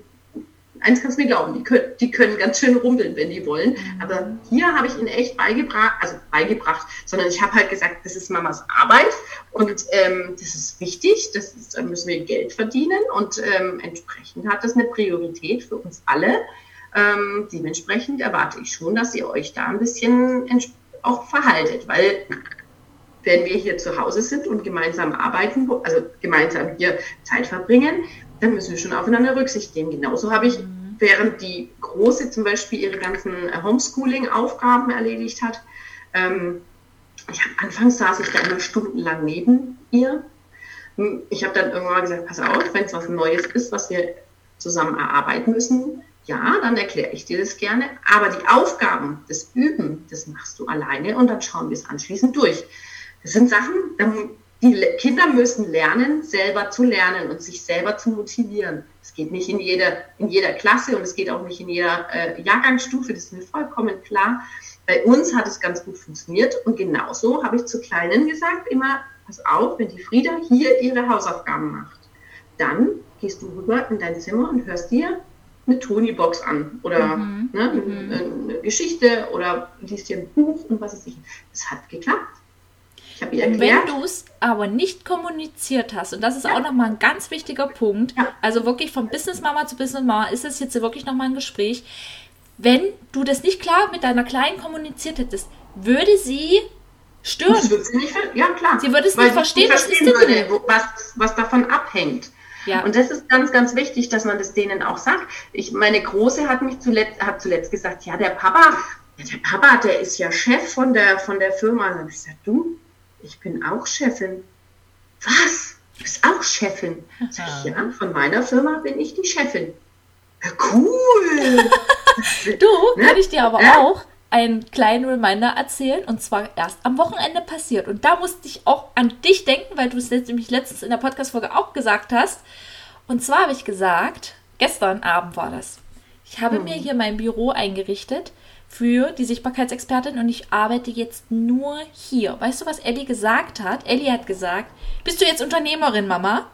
eins kannst du mir glauben, die können, die können ganz schön rumpeln, wenn die wollen. Mhm. Aber hier habe ich ihnen echt beigebracht, also beigebracht, sondern ich habe halt gesagt, das ist Mamas Arbeit und ähm, das ist wichtig, das ist, da müssen wir Geld verdienen und ähm, entsprechend hat das eine Priorität für uns alle. Ähm, dementsprechend erwarte ich schon, dass ihr euch da ein bisschen auch verhaltet, weil wenn wir hier zu Hause sind und gemeinsam arbeiten, also gemeinsam hier Zeit verbringen, dann müssen wir schon aufeinander Rücksicht nehmen. Genauso habe ich, mhm. während die Große zum Beispiel ihre ganzen äh, Homeschooling-Aufgaben erledigt hat, ähm, ich hab, anfangs saß ich da immer stundenlang neben ihr. Hm, ich habe dann irgendwann mal gesagt, pass auf, wenn es was Neues ist, was wir zusammen erarbeiten müssen, ja, dann erkläre ich dir das gerne. Aber die Aufgaben, das Üben, das machst du alleine und dann schauen wir es anschließend durch. Das sind Sachen, die Kinder müssen lernen, selber zu lernen und sich selber zu motivieren. Es geht nicht in jeder, in jeder Klasse und es geht auch nicht in jeder äh, Jahrgangsstufe, das ist mir vollkommen klar. Bei uns hat es ganz gut funktioniert und genauso habe ich zu Kleinen gesagt, immer, pass auf, wenn die Frieda hier ihre Hausaufgaben macht, dann gehst du rüber in dein Zimmer und hörst dir eine Tony-Box an oder mhm. Ne, mhm. eine Geschichte oder liest dir ein Buch und was weiß ich. Das hat geklappt. Ich habe ihr erklärt. Wenn du es aber nicht kommuniziert hast, und das ist ja. auch nochmal ein ganz wichtiger Punkt, ja. also wirklich von Business Mama zu Business Mama ist es jetzt wirklich nochmal ein Gespräch. Wenn du das nicht klar mit deiner Kleinen kommuniziert hättest, würde sie stören. Das würde sie nicht, ja klar. Sie würde es nicht verstehen, was, ist würde, was, was davon abhängt. Ja. Und das ist ganz, ganz wichtig, dass man das denen auch sagt. Ich, meine Große hat mich zuletzt, hat zuletzt gesagt, ja, der Papa, der Papa, der ist ja Chef von der, von der Firma. Und ich gesagt, du, ich bin auch Chefin. Was? Du bist auch Chefin? Sag ich, ja, von meiner Firma bin ich die Chefin. Ja, cool. du, ne? kann ich dir aber ja? auch einen kleinen Reminder erzählen und zwar erst am Wochenende passiert. Und da musste ich auch an dich denken, weil du es nämlich letztens in der Podcast-Folge auch gesagt hast. Und zwar habe ich gesagt, gestern Abend war das. Ich habe hm. mir hier mein Büro eingerichtet für die Sichtbarkeitsexpertin und ich arbeite jetzt nur hier. Weißt du, was Ellie gesagt hat? Ellie hat gesagt, bist du jetzt Unternehmerin, Mama?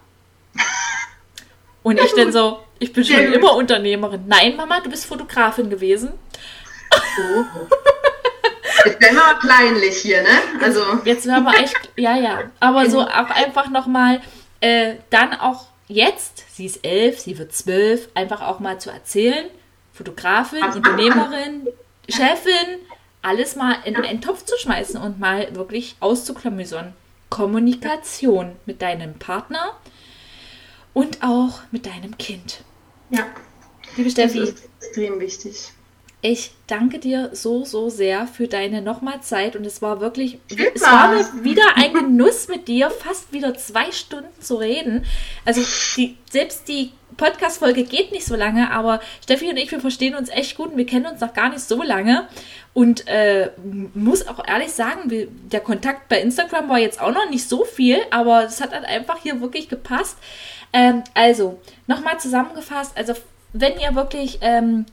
Und ich denn so, ich bin schon immer Unternehmerin. Nein, Mama, du bist Fotografin gewesen. Oh. Jetzt werden wir kleinlich hier, ne? Also. Jetzt, werden wir echt, ja, ja. Aber so auch einfach nochmal, äh, dann auch jetzt, sie ist elf, sie wird zwölf, einfach auch mal zu erzählen. Fotografin, Unternehmerin, Chefin, alles mal in einen Topf zu schmeißen und mal wirklich auszuklamüsern. Kommunikation mit deinem Partner und auch mit deinem Kind. Ja. Liebe Steffi. Das ist extrem wichtig. Ich danke dir so, so sehr für deine nochmal Zeit und es war wirklich, es war mir wieder ein Genuss mit dir, fast wieder zwei Stunden zu reden. Also die, selbst die Podcast-Folge geht nicht so lange, aber Steffi und ich, wir verstehen uns echt gut und wir kennen uns noch gar nicht so lange. Und äh, muss auch ehrlich sagen, wir, der Kontakt bei Instagram war jetzt auch noch nicht so viel, aber es hat halt einfach hier wirklich gepasst. Ähm, also, nochmal zusammengefasst, also wenn ihr wirklich ähm,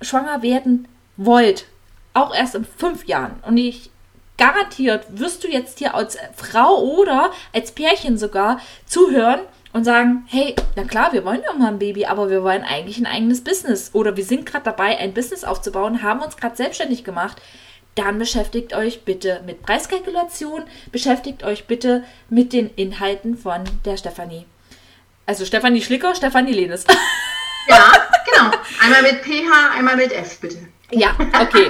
schwanger werden wollt, auch erst in fünf Jahren, und ich garantiert wirst du jetzt hier als Frau oder als Pärchen sogar zuhören und sagen, hey, na klar, wir wollen ja mal ein Baby, aber wir wollen eigentlich ein eigenes Business oder wir sind gerade dabei, ein Business aufzubauen, haben uns gerade selbstständig gemacht, dann beschäftigt euch bitte mit Preiskalkulation, beschäftigt euch bitte mit den Inhalten von der Stefanie. Also Stefanie Schlicker, Stefanie Lenes. Ja, genau. Einmal mit PH, einmal mit F, bitte. Ja, okay.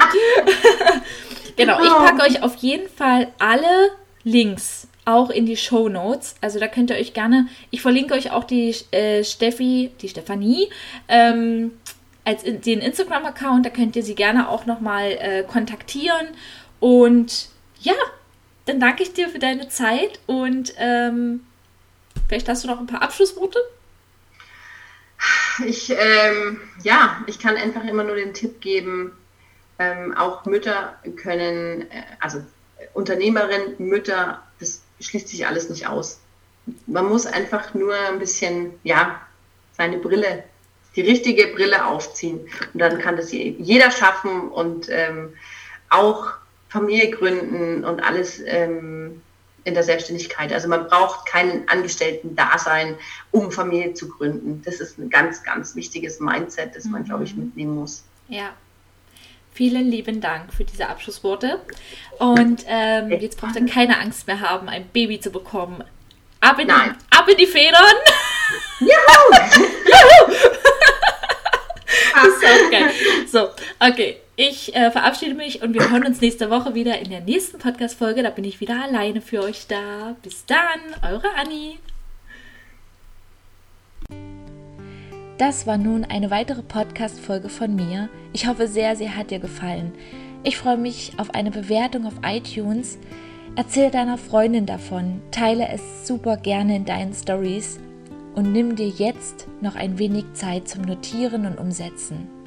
genau, ich packe euch auf jeden Fall alle Links auch in die Show Notes. Also da könnt ihr euch gerne, ich verlinke euch auch die äh, Steffi, die Stefanie, ähm, als in, den Instagram-Account, da könnt ihr sie gerne auch nochmal äh, kontaktieren. Und ja, dann danke ich dir für deine Zeit und ähm, vielleicht hast du noch ein paar Abschlussworte. Ich, ähm, ja, ich kann einfach immer nur den Tipp geben, ähm, auch Mütter können, äh, also Unternehmerinnen, Mütter, das schließt sich alles nicht aus. Man muss einfach nur ein bisschen, ja, seine Brille, die richtige Brille aufziehen. Und dann kann das jeder schaffen und ähm, auch Familie gründen und alles ähm, in der Selbstständigkeit. Also man braucht keinen Angestellten-Dasein, um Familie zu gründen. Das ist ein ganz, ganz wichtiges Mindset, das man, mhm. glaube ich, mitnehmen muss. Ja. Vielen lieben Dank für diese Abschlussworte. Und ähm, jetzt braucht ihr keine Angst mehr haben, ein Baby zu bekommen. Ab in, Nein. Die, ab in die Federn! Juhu! Juhu! so, geil. So, okay. Ich äh, verabschiede mich und wir hören uns nächste Woche wieder in der nächsten Podcast-Folge. Da bin ich wieder alleine für euch da. Bis dann, eure Anni. Das war nun eine weitere Podcast-Folge von mir. Ich hoffe sehr, sehr hat dir gefallen. Ich freue mich auf eine Bewertung auf iTunes. Erzähle deiner Freundin davon. Teile es super gerne in deinen Stories und nimm dir jetzt noch ein wenig Zeit zum Notieren und Umsetzen.